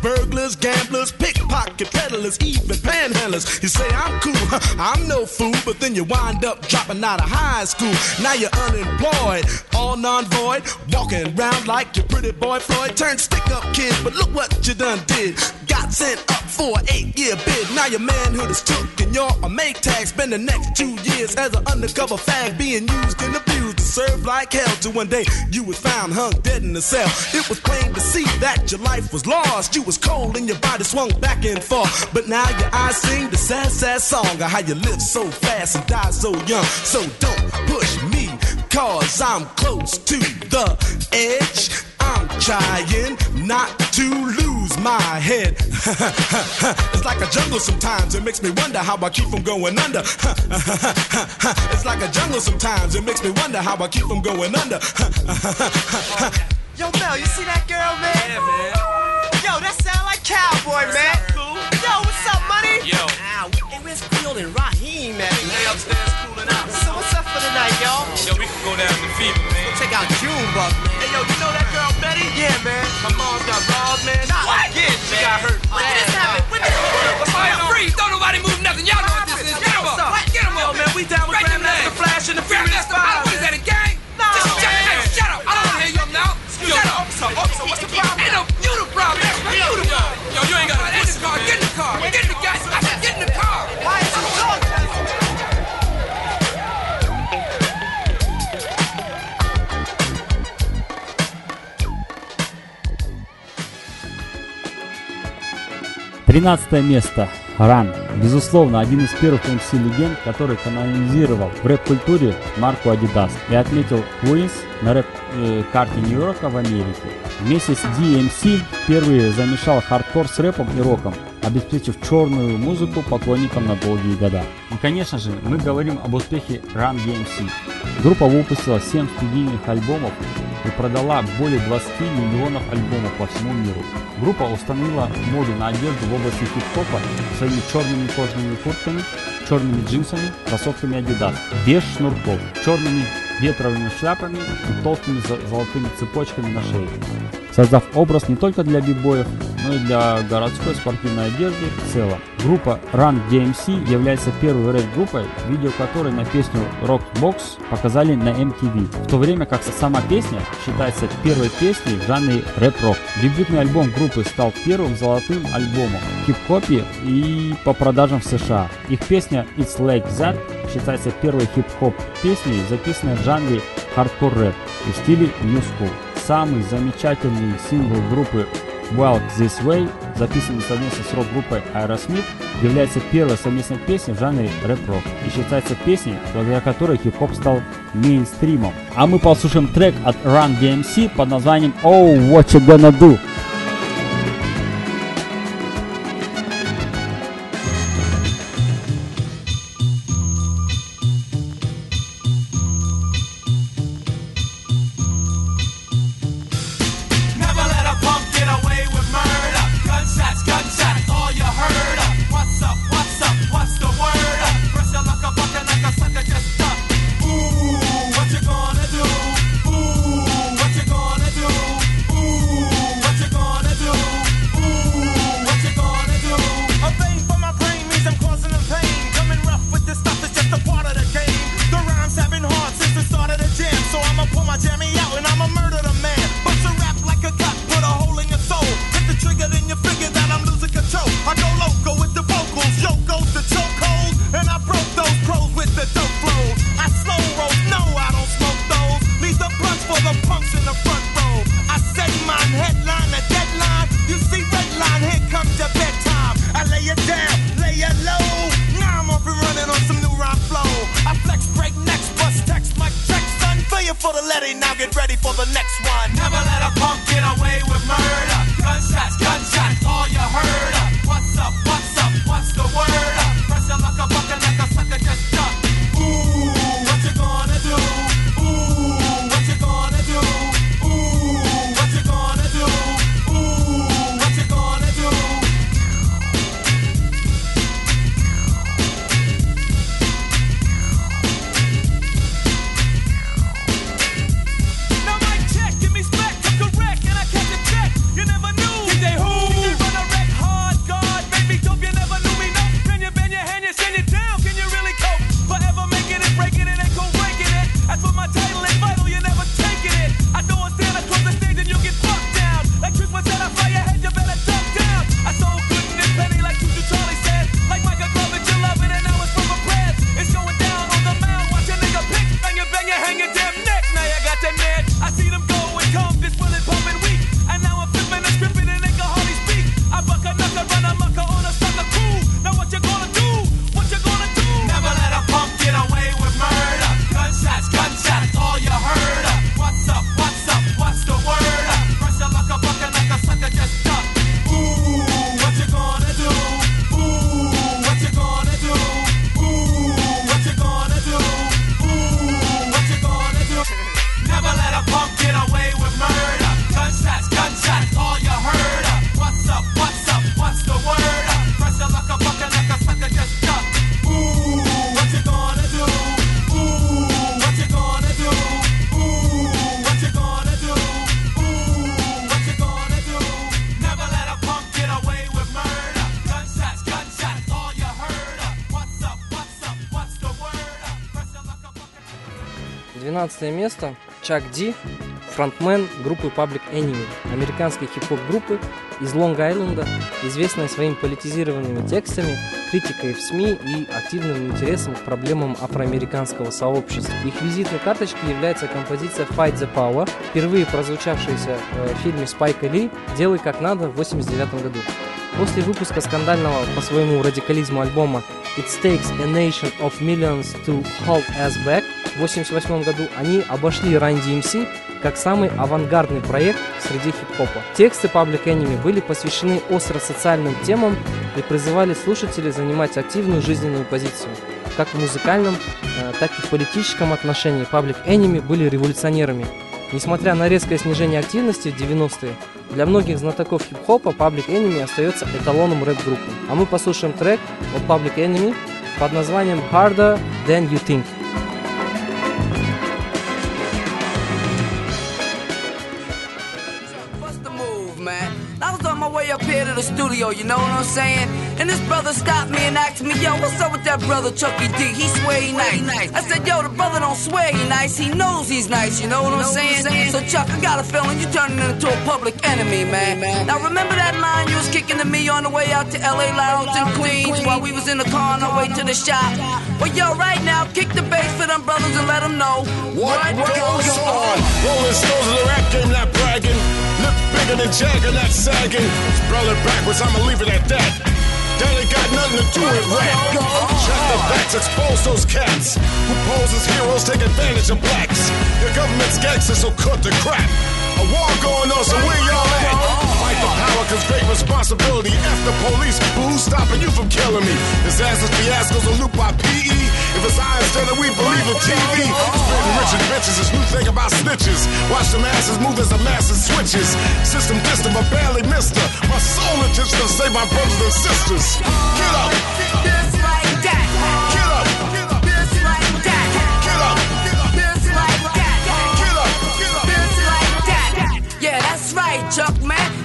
burglars, gamblers, pickpocket peddlers, even panhandlers. You say I'm cool, I'm no fool, but then you wind up dropping out of high school. Now you're unemployed, all non-void, walking around like your pretty boy Floyd. Turned stick-up kid, but look what you done did. Got sent up for an eight-year bid. Now your manhood is took and you're a make tag. Spend the next two years as an undercover fag, being used and abused to serve like hell. Till one day you was found hung dead in a cell. It was plain to see that your life was lost. You was cold and your body swung back and forth. But now your eyes sing the sad, sad song of how you live so fast and die so young. So don't push me, cause I'm close to the edge. I'm trying not to lose my head. it's like a jungle sometimes. It makes me wonder how I keep from going under. it's like a jungle sometimes. It makes me wonder how I keep from going under. Yo, Mel, you see that girl, man? Yeah, man. Yo, that sound like cowboy, man. Cool. Yo, what's up, money? Yo. Ow, hey, where's Field and Raheem, man? They upstairs cooling out. So what's up for the night, y'all? Yo, we can go down to Fever, man. Go check out Junebug, man. Hey, yo, you know that girl Betty? Yeah, man. Her mom's got got hurt. When did this happen? When did this? What's going on? Freeze! Don't nobody move nothing. Y'all know what this is. Get him up. Get him Yo, up. man, we down with Flash and the Furious Flash. Five. What is that, a gang? No, Just shut, man. hey, shut up. I don't want to hear you now. Shut up. officer, officer, what's the problem? Ain't no, you the problem. You the problem. Yo, you ain't gotta Get in the car. Get in the car. Get in the gas. 13 место. Ран. Безусловно, один из первых MC легенд, который канонизировал в рэп-культуре марку Adidas и отметил Queens на рэп-карте э, Нью-Йорка в Америке. Вместе с DMC впервые эм замешал хардкор с рэпом и роком, обеспечив черную музыку поклонникам на долгие года. И, конечно же, мы говорим об успехе Run DMC. Эм Группа выпустила 7 студийных альбомов и продала более 20 миллионов альбомов по всему миру. Группа установила моду на одежду в области хип-хопа своими черными кожаными куртками, черными джинсами, кроссовками Adidas, без шнурков, черными ветровыми шляпами и толстыми зо- золотыми цепочками на шее, создав образ не только для бибоев, но и для городской спортивной одежды в целом. Группа Run DMC является первой рэп-группой, видео которой на песню Rockbox показали на MTV, в то время как сама песня считается первой песней в жанре рэп-рок. Дебютный альбом группы стал первым золотым альбомом хип-хопе и по продажам в США. Их песня It's Like That считается первой хип-хоп песней, записанной в жанре хардкор рэп и стиле New School. Самый замечательный сингл группы Walk This Way, записанный совместно с рок-группой Aerosmith, является первой совместной песней в жанре рэп-рок и считается песней, благодаря которой хип-хоп стал мейнстримом. А мы послушаем трек от Run DMC под названием Oh What You Gonna Do. 12 место. Чак Ди, фронтмен группы Public Enemy, американской хип-хоп группы из Лонг-Айленда, известная своими политизированными текстами, критикой в СМИ и активным интересом к проблемам афроамериканского сообщества. Их визитной карточкой является композиция Fight the Power, впервые прозвучавшаяся э, в фильме Спайка Ли «Делай как надо» в 1989 году. После выпуска скандального по своему радикализму альбома It Takes a Nation of Millions to Hold Us Back в 1988 году они обошли Run DMC как самый авангардный проект среди хип-хопа. Тексты Public Enemy были посвящены остро-социальным темам и призывали слушателей занимать активную жизненную позицию. Как в музыкальном, э, так и в политическом отношении Public Enemy были революционерами. Несмотря на резкое снижение активности в 90-е, для многих знатоков хип-хопа Public Enemy остается эталоном рэп-группы. А мы послушаем трек от Public Enemy под названием Harder Than You Think. The studio, you know what I'm saying? And this brother stopped me and asked me, yo, what's up with that brother Chucky D? He swear he nice. I said, yo, the brother don't swear he nice, he knows he's nice, you know what I'm saying? So Chuck, I got a feeling you turning into a public enemy, man. man. Now remember that line you was kicking to me on the way out to LA Lounge in Queens while we was in the car on our way to the shop? Well, yo, right now, kick the bass for them brothers and let them know what, goes on? Rolling stones in the rap game, not bragging. Look bigger than Jagger, not sagging. Spell it backwards, I'ma leave it at that. Ain't got nothing to do with rap. Check the facts, expose those cats who pose as heroes, take advantage of blacks. Your government's gangsters, so cut the crap. A war going on, so where y'all at? For power, cause great responsibility. F the police, but who's stopping you from killing me? Disasters, fiascos, and loop by PE. If it's I instead of we believe in TV. Spreading rich and bitches, this new thing about snitches. Watch the masses move as the masses switches. System distant, but barely missed her. My soul intention to save my brothers and sisters. Get up! Just like that. Get up! Just like that. Get up! Just like that. Get up! Just like that. Yeah, that's right, Chuck.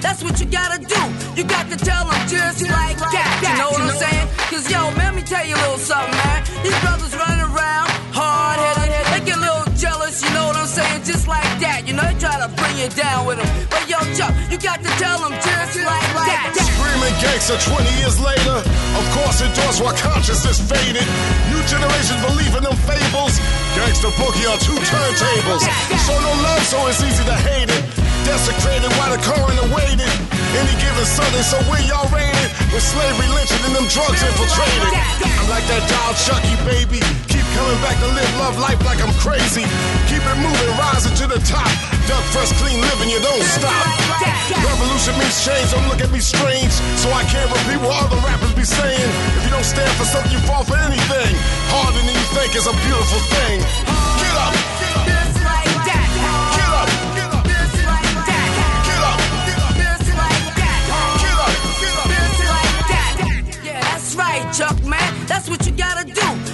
That's what you gotta do. You got to tell them just like that. You know what I'm saying? Cause yo, let me tell you a little something, man. These brothers running around, hard headed, they get a little jealous, you know what I'm saying? Just like that. You know, they try to bring you down with them. But yo, Chuck, you got to tell them just like that. Screaming gangster 20 years later. Of course, endorsed while consciousness faded. New generations believe in them fables. Gangster boogie on two turntables. Show no love, so it's easy to hate it. Desecrated while the coroner waited. Any given Sunday, so where y'all rated? With slavery lynching and them drugs infiltrated. I'm like that doll Chucky, baby. Keep coming back to live love life like I'm crazy. Keep it moving, rising to the top. Duck fresh, clean living, you don't stop. Revolution means change, don't look at me strange. So I can't repeat what other rappers be saying. If you don't stand for something, you fall for anything. Harder than you think is a beautiful thing. Get up!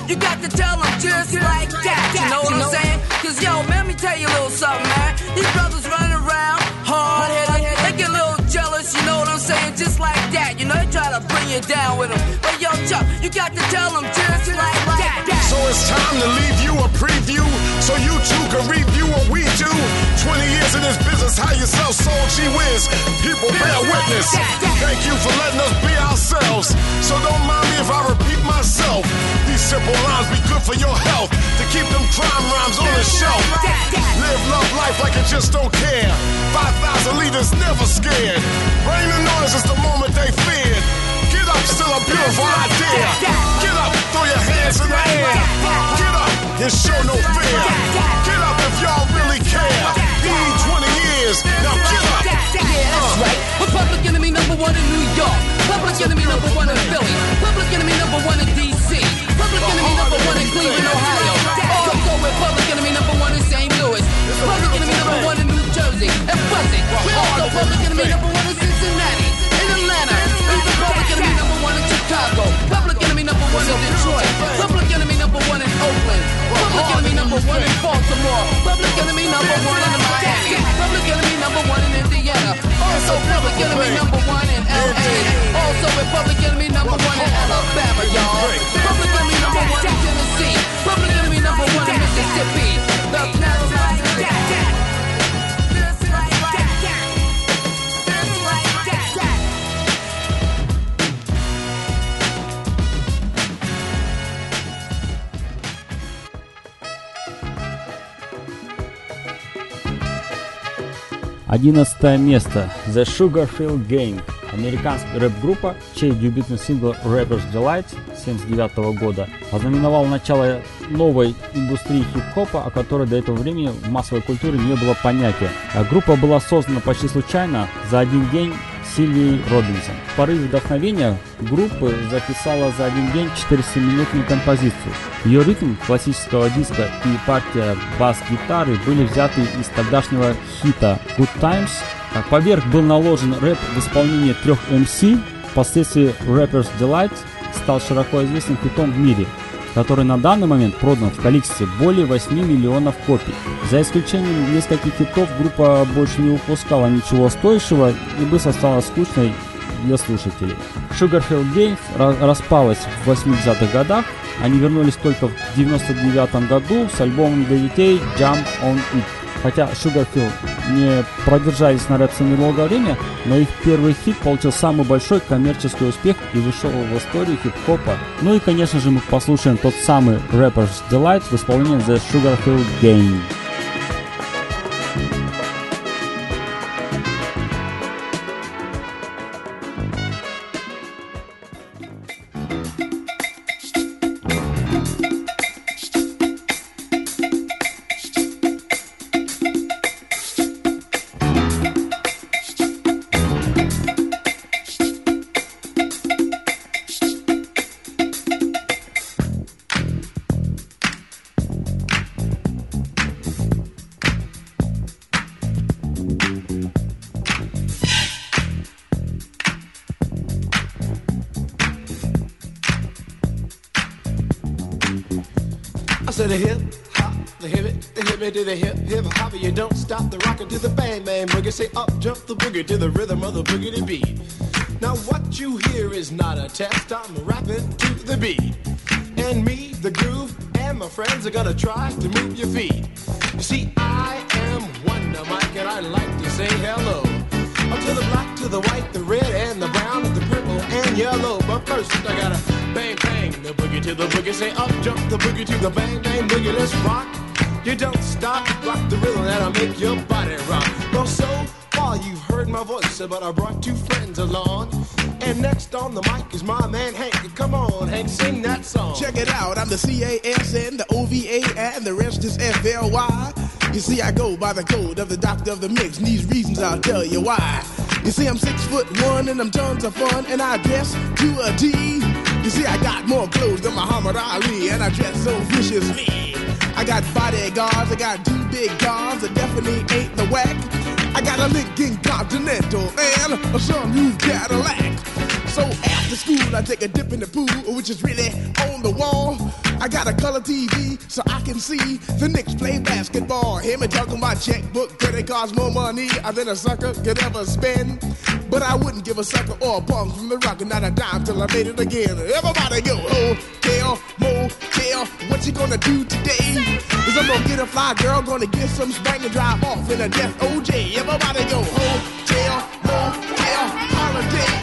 You got to tell them just like that. You know what I'm saying? Cause yo, man, let me tell you a little something, man. These brothers running around hard headed. They get a little jealous, you know what I'm saying? Just like that. You know, they try to bring you down with them. But yo, Chuck, you got to tell them just like that. So it's time to leave you a preview so you too can review what we do. 20 years in this business, how you sell wins. People bear witness. Thank you for letting us be ourselves. So don't mind me if I repeat myself. These simple lines be good for your health to keep them crime rhymes on the shelf. Live love life like you just don't care. 5,000 leaders never scared. Rain and noise is the moment they feared. Get up, still a beautiful idea. Get up, throw your hands in the air. Get up and show no fear. Get up if y'all really care. Need 20 years. Now get up. Yeah, that's right. We're public enemy number one in New York. Public enemy number one in Philly. Public enemy number one in D.C. Public enemy number one in Cleveland, Ohio. Also, we're public enemy number one in St. Louis. Public enemy number one in New Jersey. And Buzzing. We're also public enemy number one in Cincinnati. In Atlanta. Even public enemy number one in Chicago. Public enemy number one in Detroit. Public number one in Oakland. Public enemy number one in Baltimore. Public enemy number one in Miami. Public enemy number one in Indiana. Also public enemy number one in LA. Also public enemy number one in Alabama, y'all. Public enemy number one in Tennessee. Public enemy number one in Mississippi. The Just 11 место. The Sugarfield Gang. Американская рэп-группа, чей дебютный сингл Rapper's Delight 79 года ознаменовал начало новой индустрии хип-хопа, о которой до этого времени в массовой культуре не было понятия. Группа была создана почти случайно за один день Сильвией Робинсон. В порыве вдохновения группы записала за один день 400-минутную композицию. Ее ритм классического диска и партия бас-гитары были взяты из тогдашнего хита Good Times. Поверх был наложен рэп в исполнении трех MC. Впоследствии Rapper's Delight стал широко известным хитом в мире, который на данный момент продан в количестве более 8 миллионов копий. За исключением нескольких хитов группа больше не выпускала ничего стоящего и быстро стала скучной для слушателей. Sugarfield Games распалась в 80-х годах, они вернулись только в 99 году с альбомом для детей Jump on It. Хотя Sugarfield не продержались на рэп-сцене долгое время, но их первый хит получил самый большой коммерческий успех и вышел в историю хип-хопа. Ну и конечно же мы послушаем тот самый Rapper's Delight в исполнении The Sugarfield Gang. Gonna try to move your feet. You see, I am Wonder Mike, and I like to say hello. Up to the black, to the white, the red, and the brown, and the purple, and yellow. But first, I gotta bang, bang, the boogie to the boogie. Say up, jump the boogie to the bang, bang, boogie. Let's rock. You don't stop, rock the rhythm that'll make your body rock. Well, so while you've heard my voice, but I brought two friends along. And next on the mic is my man Hank. Come on, Hank, sing that song. Check it out, I'm the C-A-S-N, the see, I go by the code of the doctor of the mix, and these reasons I'll tell you why. You see, I'm six foot one, and I'm tons of fun, and I dress to a T. You see, I got more clothes than Muhammad Ali, and I dress so viciously. I got bodyguards, I got two big cars that definitely ain't the whack. I got a Lincoln Continental and a sunroof Cadillac. So after school, I take a dip in the pool, which is really on the wall. I got a color TV so I can see the Knicks play basketball. Him and talking my checkbook, credit cards, more money than a sucker could ever spend. But I wouldn't give a sucker or a punk from the rock and not a dime till I made it again. Everybody go, hotel, motel, what you gonna do today? Cause I'm gonna get a fly girl, gonna get some spank and drive off in a death OJ. Everybody go, hotel, motel, holiday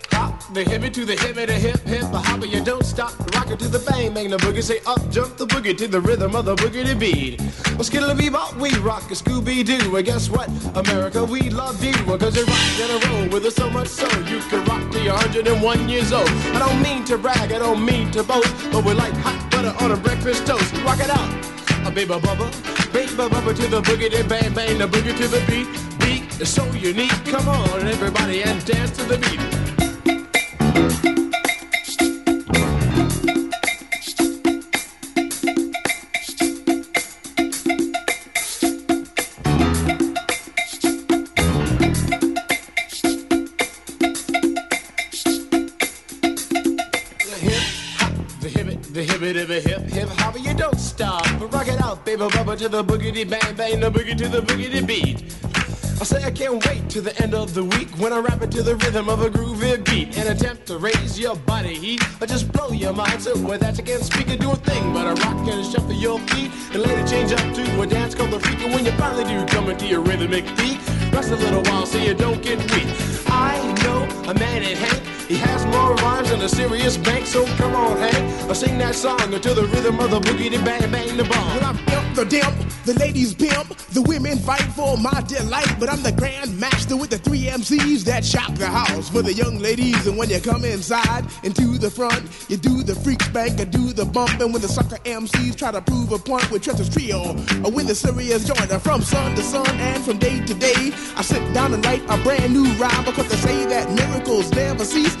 hop, the hippie to the hippie, the hip hip, the hopper, you don't stop. Rock it to the bang, bang the boogie. Say up, jump the boogie to the rhythm of the boogie to beat. Well, skittle bebop, we rock a Scooby Doo. And guess what? America, we love you. Cause you rock in a row with us so much so you can rock till you're 101 years old. I don't mean to brag, I don't mean to boast, but we're like hot butter on a breakfast toast. Rock it out. A baby bubba, baby bubba to the boogie, then bang bang the boogie to the beat. Beat is so unique. Come on, everybody, and dance to the beat. Hip the hip it hip hip hip hop, you don't stop. But Rock it out, baby bubba to the boogity bang bang, the boogie to the boogity beat. I say I can't wait to the end of the week when I rap it to the rhythm of a groovy beat and attempt to raise your body heat or just blow your mind so with that you can't speak or do a thing but a rock and shuffle your feet and it change up to a dance called the freak and when you finally do come into your rhythmic beat rest a little while so you don't get weak. I know a man named Hank. He has more rhymes than a serious bank, so come on, Hank. I sing that song until the rhythm of the boogie, bang, bang, the bomb. Well, I'm imp the dimp, the ladies pimp, the women fight for my delight. But I'm the grand master with the three MCs that shock the house for the young ladies. And when you come inside into the front, you do the freak spank and do the bump. And when the sucker MCs try to prove a point with Trevor's trio, or when the serious joiner from sun to sun and from day to day, I sit down and write a brand new rhyme because they say that miracles never cease.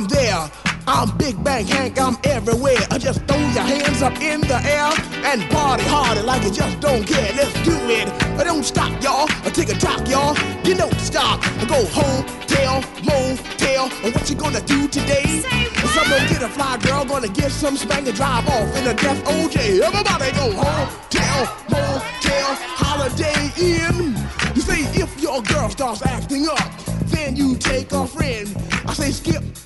there. I'm Big Bang Hank, I'm everywhere. I just throw your hands up in the air and party harder like you just don't care. Let's do it. I don't stop, y'all. I take a talk, y'all. You don't stop. I go home, tell, motel. And what you gonna do today? Someone get a fly girl, gonna get some spank and drive off in a death OJ. Everybody go home, tell, motel, holiday in. You say if your girl starts acting up, then you take a friend. I say skip,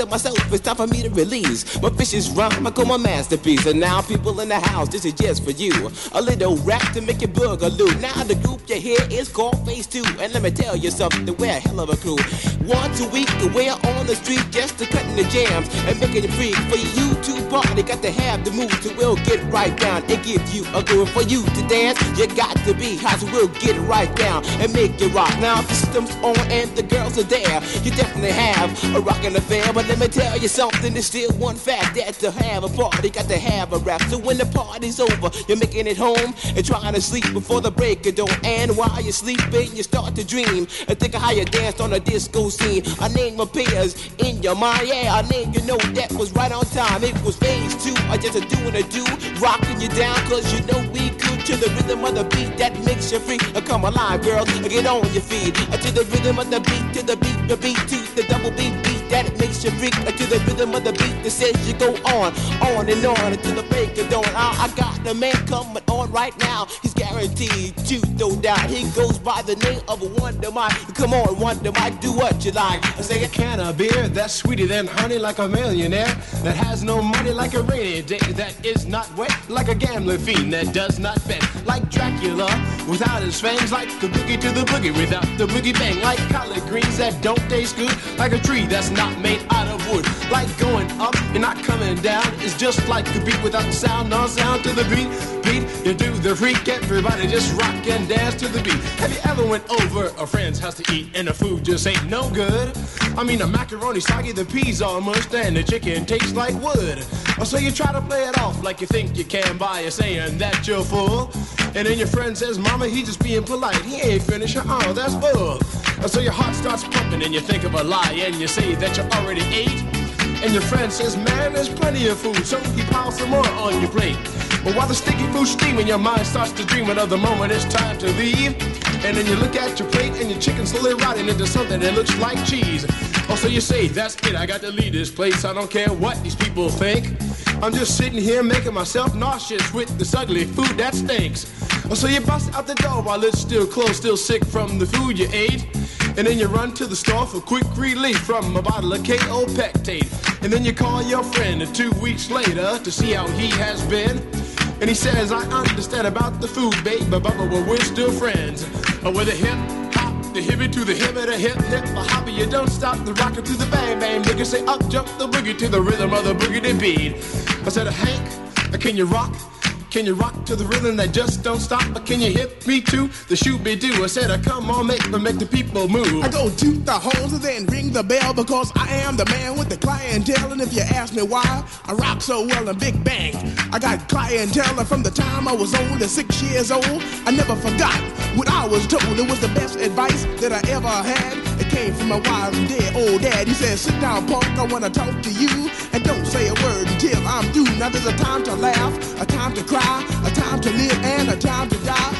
to myself, it's time for me to release my vicious rhyme. I call my masterpiece. And now, people in the house, this is just for you. A little rap to make you boogaloo. Now, the group you hear is called Phase 2. And let me tell you something, we're a hell of a crew. Once a week, we're on the street just to cutting the jams and making it free. For you party, got to have the mood to we'll get right down and give you a groove. For you to dance, you got to be hot, so we'll get right down and make it rock. Now, the system's on and the girls are there, you definitely have a rockin' affair. But let me tell you something, there's still one fact that to have a party, got to have a rap. So when the party's over, you're making it home and trying to sleep before the break of dawn. And while you're sleeping, you start to dream and think of how you danced on a disco scene. A name appears in your mind, yeah, a name you know that was right on time. It was phase two, I just a doing a do, rocking you down, cause you know we could to the rhythm of the beat that makes you free. Uh, Come alive, girl, uh, get on your feet. Uh, To the rhythm of the beat, to the beat, the beat, to the double beat beat that makes you freak. Uh, To the rhythm of the beat that says you go on, on and on until the break of dawn. I, I got the man coming on right now. He's guaranteed to throw down. He goes by the name of Wonder Mike. Come on, Wonder Mike, do what you like. I say a can of beer that's sweeter than honey, like a millionaire that has no money, like a rainy day that is not wet, like a gambling fiend that does not bet, like Dracula without his fangs, like the boogie to the boogie without the boogie bang, like collard greens that don't taste good, like a tree that's not made out of wood, like going up and not coming down. It's just like the beat without sound, no sound to the beat. Beat, you do the freak, everybody just rock and dance to the beat. Have you ever went over a friend's house to eat and the food just ain't no good? I mean, the macaroni soggy, the peas all and the chicken tastes like wood. So you try to play it off like you think you can by saying that you're full. And then your friend says, Mama, he just being polite. He ain't finished. Oh, that's bull. So your heart starts pumping and you think of a lie and you say that you already ate. And your friend says, man, there's plenty of food, so he piles some more on your plate. But while the sticky food's steaming, your mind starts to dream of the moment it's time to leave. And then you look at your plate and your chicken slowly rotting into something that looks like cheese. Oh, so you say, that's it, I got to leave this place. I don't care what these people think. I'm just sitting here making myself nauseous with this ugly food that stinks. Oh, so you bust out the door while it's still closed, still sick from the food you ate. And then you run to the store for quick relief from a bottle of Kaopectate. And then you call your friend two weeks later to see how he has been. And he says, I understand about the food, babe, but Bubba, well, we're still friends. Uh, with a hip hop, the hippie to the hip, the hip hip, the hopper, you don't stop the rocker to the bang bang. Nigga say up jump the boogie to the rhythm of the boogie beat. I said, Hank, can you rock? Can you rock to the rhythm that just don't stop? Can you hit me to the shooby doo? I said, uh, come on, make make the people move. I go toot the hose and then ring the bell because I am the man with the clientele. And if you ask me why I rock so well in Big Bang, I got clientele from the time I was only six years old. I never forgot what I was told. It was the best advice that I ever had. It came from my wise and dead old dad. He said, Sit down, punk, I want to talk to you. And don't say a word until I'm through. Now there's a time to laugh, a time to cry, a time to live, and a time to die.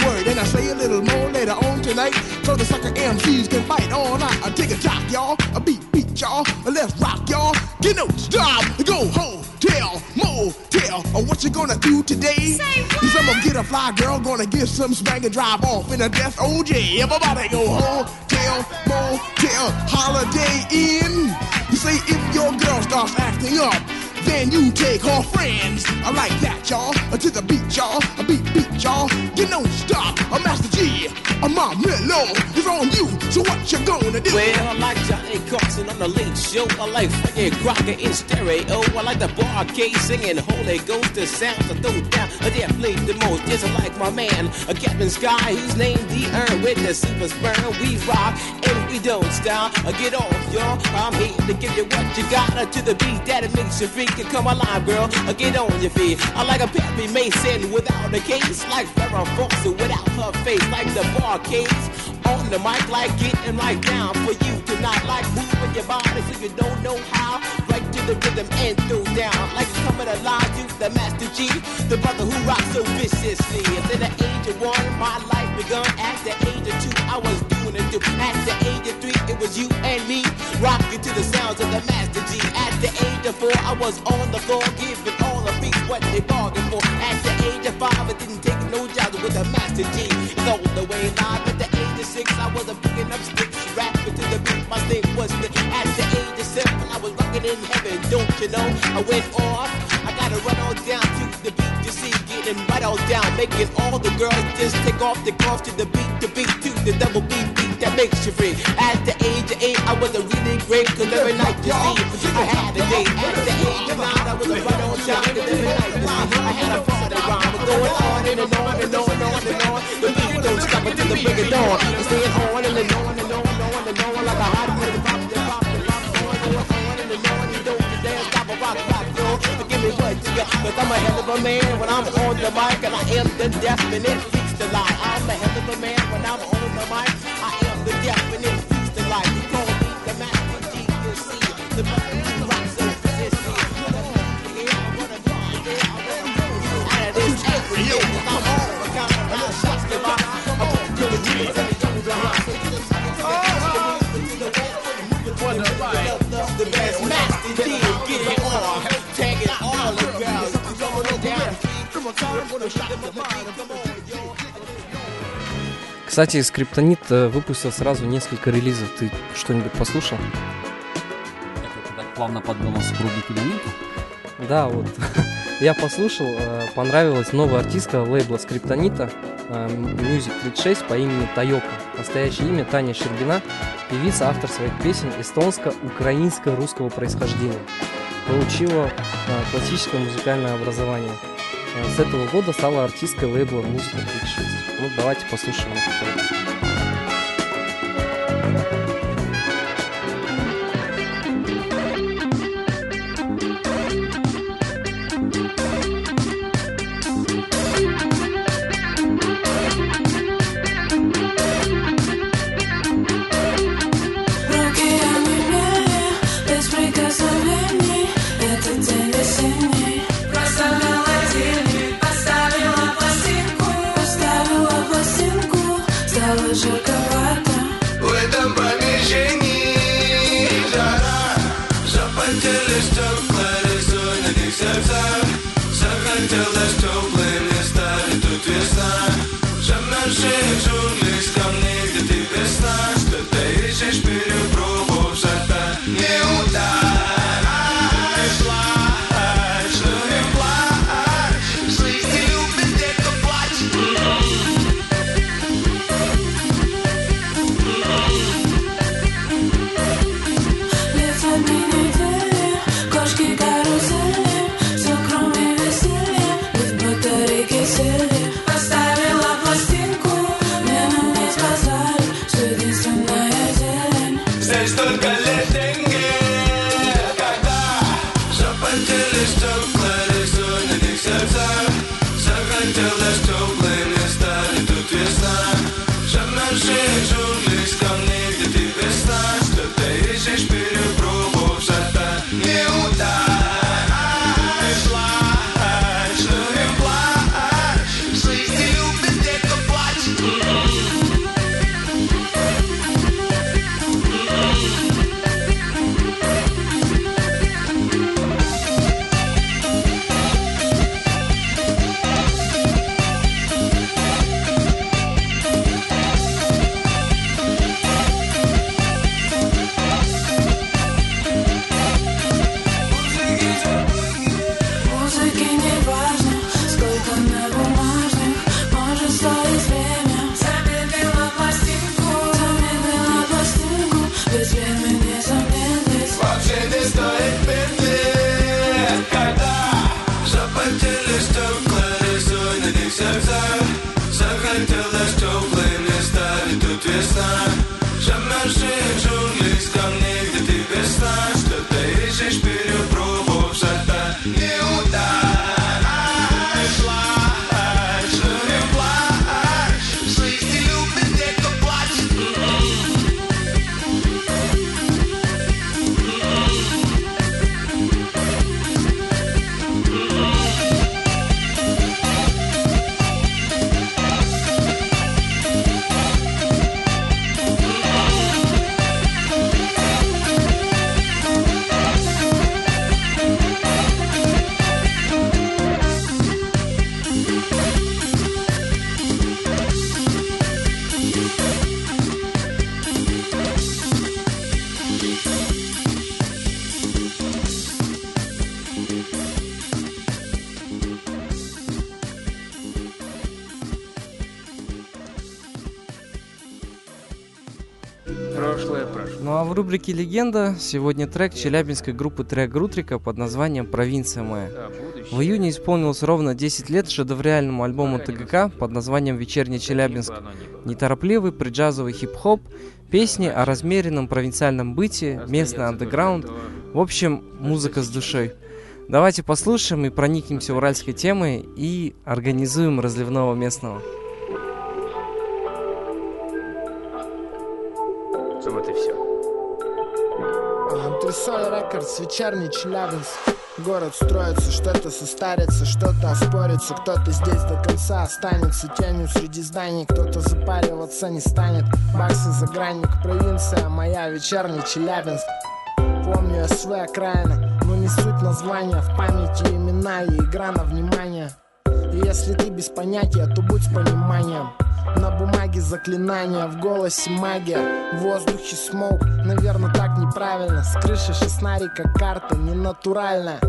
a word. And I say a little more later on tonight, so the sucker MCs can bite all night. I take a jock, y'all, a beat, beat, y'all. Let's rock, y'all. Get no stop, go home, tell, motel. Or what you gonna do today? Say Cause I'm gonna get a fly girl, gonna get some spank and drive off in a death OJ. Everybody go home, tell, motel, holiday in. You say if your girl starts acting up, then you take her friends. I like that, y'all. Uh, To the beat, y'all. A beat, beat, y'all. You don't stop. A Master Gee. A Mom Mellow is on you. So what you gonna do? Well, I like Johnny Carson on the late show. I like Frankie Crocker in stereo. I like the Bar-Kays singing Holy Ghost. The sounds I throw down. I played the most. Just like my man, a Captain Sky, who's named the Earn with the super sperm. We rock and we don't stop. Uh, Get off, y'all. I'm here to give you what you got to the beat that it makes you freak. Come alive, girl. Uh, Get on your feet. I like a Perry Mason without a case. Like Farrah Fawcett without her face. Like the Bar-Kays on the mic. Like getting right down for you tonight. Like your body so you don't know how. Right to the rhythm and throw down. Like it's coming alive to the Master Gee. The brother who rocks so viciously. At the age of one, my life begun. At the age of two, I was doing it too. At the age of three, it was you and me. Rocking to the sounds of the Master Gee. At the age of four, I was on the floor giving all the beats what they bargained for. At the age of five, I didn't take no jobs with the Master Gee. It's all the way live. At the age of six, I was a picking up sticks, rapping to the beat. My thing was the. At the age of seven, I was rocking in heaven. Don't you know? I went off. I gotta run all down to the beat. You see, getting right all down, making all the girls just take off the gloves to the beat, the beat to the double beat beat that makes you free. At the age of eight, I was a really great, cause every night you see, I had a date. At the age of nine, I was a right on time, cause every night you see, I had a party rhyme. We're going on and on and on and on and on. The beat don't stop until the break of dawn. I'm staying on and on Give me what you cause I'm a hell of a man when I'm on the mic and I am the definite feast the lie. I'm a hell of a man when I'm on the mic. I am the definite feast the lie. You call me the master Gee, you see. The brother Кстати, Скриптонит э, выпустил сразу несколько релизов. Ты что-нибудь послушал? Так плавно подвелся к рубрике новинки. Да, вот. Я послушал, э, понравилась новая артистка лейбла Скриптонита э, Music 36 по имени Тайока. Настоящее имя Таня Щербина, певица, автор своих песен эстонско-украинско-русского происхождения. Получила классическое музыкальное образование. Э, С этого года стала артисткой лейбла Музыка 36. Ну, давайте послушаем эту песню. Рубрике «Легенда» сегодня трек челябинской группы Трек Грутрика под названием «Провинция моя». В июне исполнилось ровно 10 лет шедевриальному альбому ТГК под названием «Вечерний Челябинск». Неторопливый преджазовый хип-хоп, песни о размеренном провинциальном быте, местный андеграунд. В общем, музыка с душой. Давайте послушаем и проникнемся уральской темой и организуем разливного местного. Антресоль Рекордс, вечерний Челябинск. Город строится, что-то состарится, что-то оспорится. Кто-то здесь до конца останется тенью среди зданий. Кто-то запариваться не станет. Баксы загранник, провинция моя, вечерний Челябинск. Помню СВ окраины, но не суть названия. В памяти имена и игра на внимание. И если ты без понятия, то будь с пониманием на бумаге заклинания, в голосе магия В воздухе смоук, наверное так неправильно. С крыши шестнарика карта ненатуральная.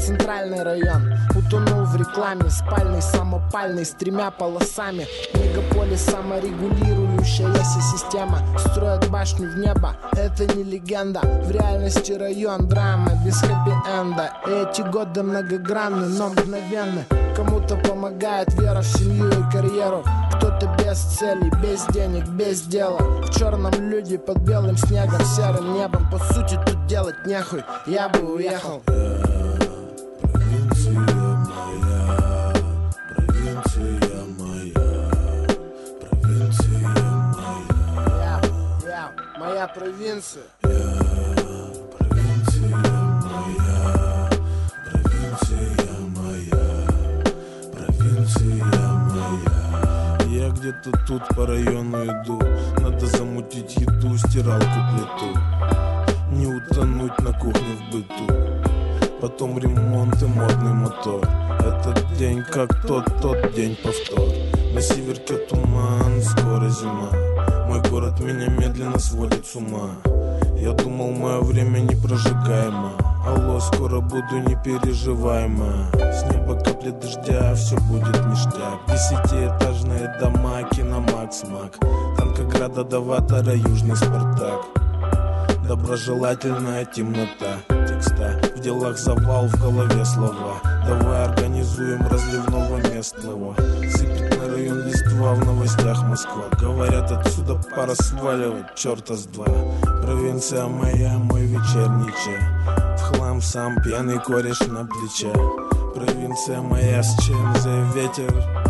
Центральный район. Утонул в рекламе. Спальный, самопальный С тремя полосами. Мегаполис саморегулирующаяся система Строят башню в небо. Это не легенда. В реальности район драма Без хэппи-энда. Эти годы многогранны, но мгновенны. Кому-то помогает вера в семью и карьеру без целей, без денег, без дела. В черном люди под белым снегом, серым небом. По сути тут делать нехуй, я бы уехал. Я, я, моя провинция где-то тут по району иду. Надо замутить еду, стиралку, плиту. Не утонуть на кухне в быту. Потом ремонт и модный мотор. Этот день как тот, тот день повтор. На северке туман, скоро зима. Мой город меня медленно сводит с ума. Я думал, мое время непрожигаемо Алло, скоро буду не переживай, ма. С неба капли дождя, все будет ништяк. Десятиэтажные дома, киномакс, мак. Танкограда до Ватора, Южный Спартак. Доброжелательная темнота текста. В делах завал, в голове слова. Давай организуем разливного местного Сыпет на район листва в новостях Москва. Говорят, отсюда пора сваливать, черта с два. Провинция моя, мой вечерний чай Хлам сам пьяный кореш на плече. Провинция моя, с чем за ветер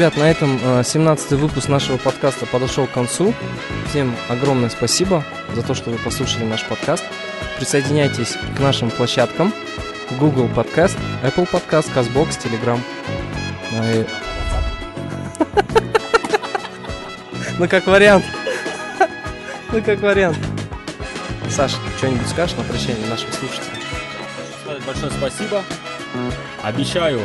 Ребят, на этом 17 выпуск нашего подкаста подошел к концу. Всем огромное спасибо за то, что вы послушали наш подкаст. Присоединяйтесь к нашим площадкам. Google Podcast, Apple Podcast, CastBox, Telegram. Э, Ну, как вариант. Ну, как вариант. Саш, что-нибудь скажешь на прощание нашим слушателям? Большое спасибо. Обещаю,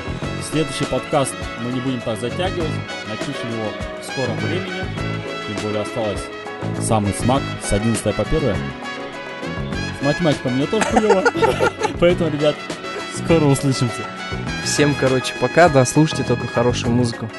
следующий подкаст мы не будем так затягивать. Напишем его в скором времени. Тем более осталось самый смак с 11 по 1. С математикой у меня тоже хуево. Поэтому, ребят, скоро услышимся. Всем, короче, пока, да, слушайте только хорошую музыку.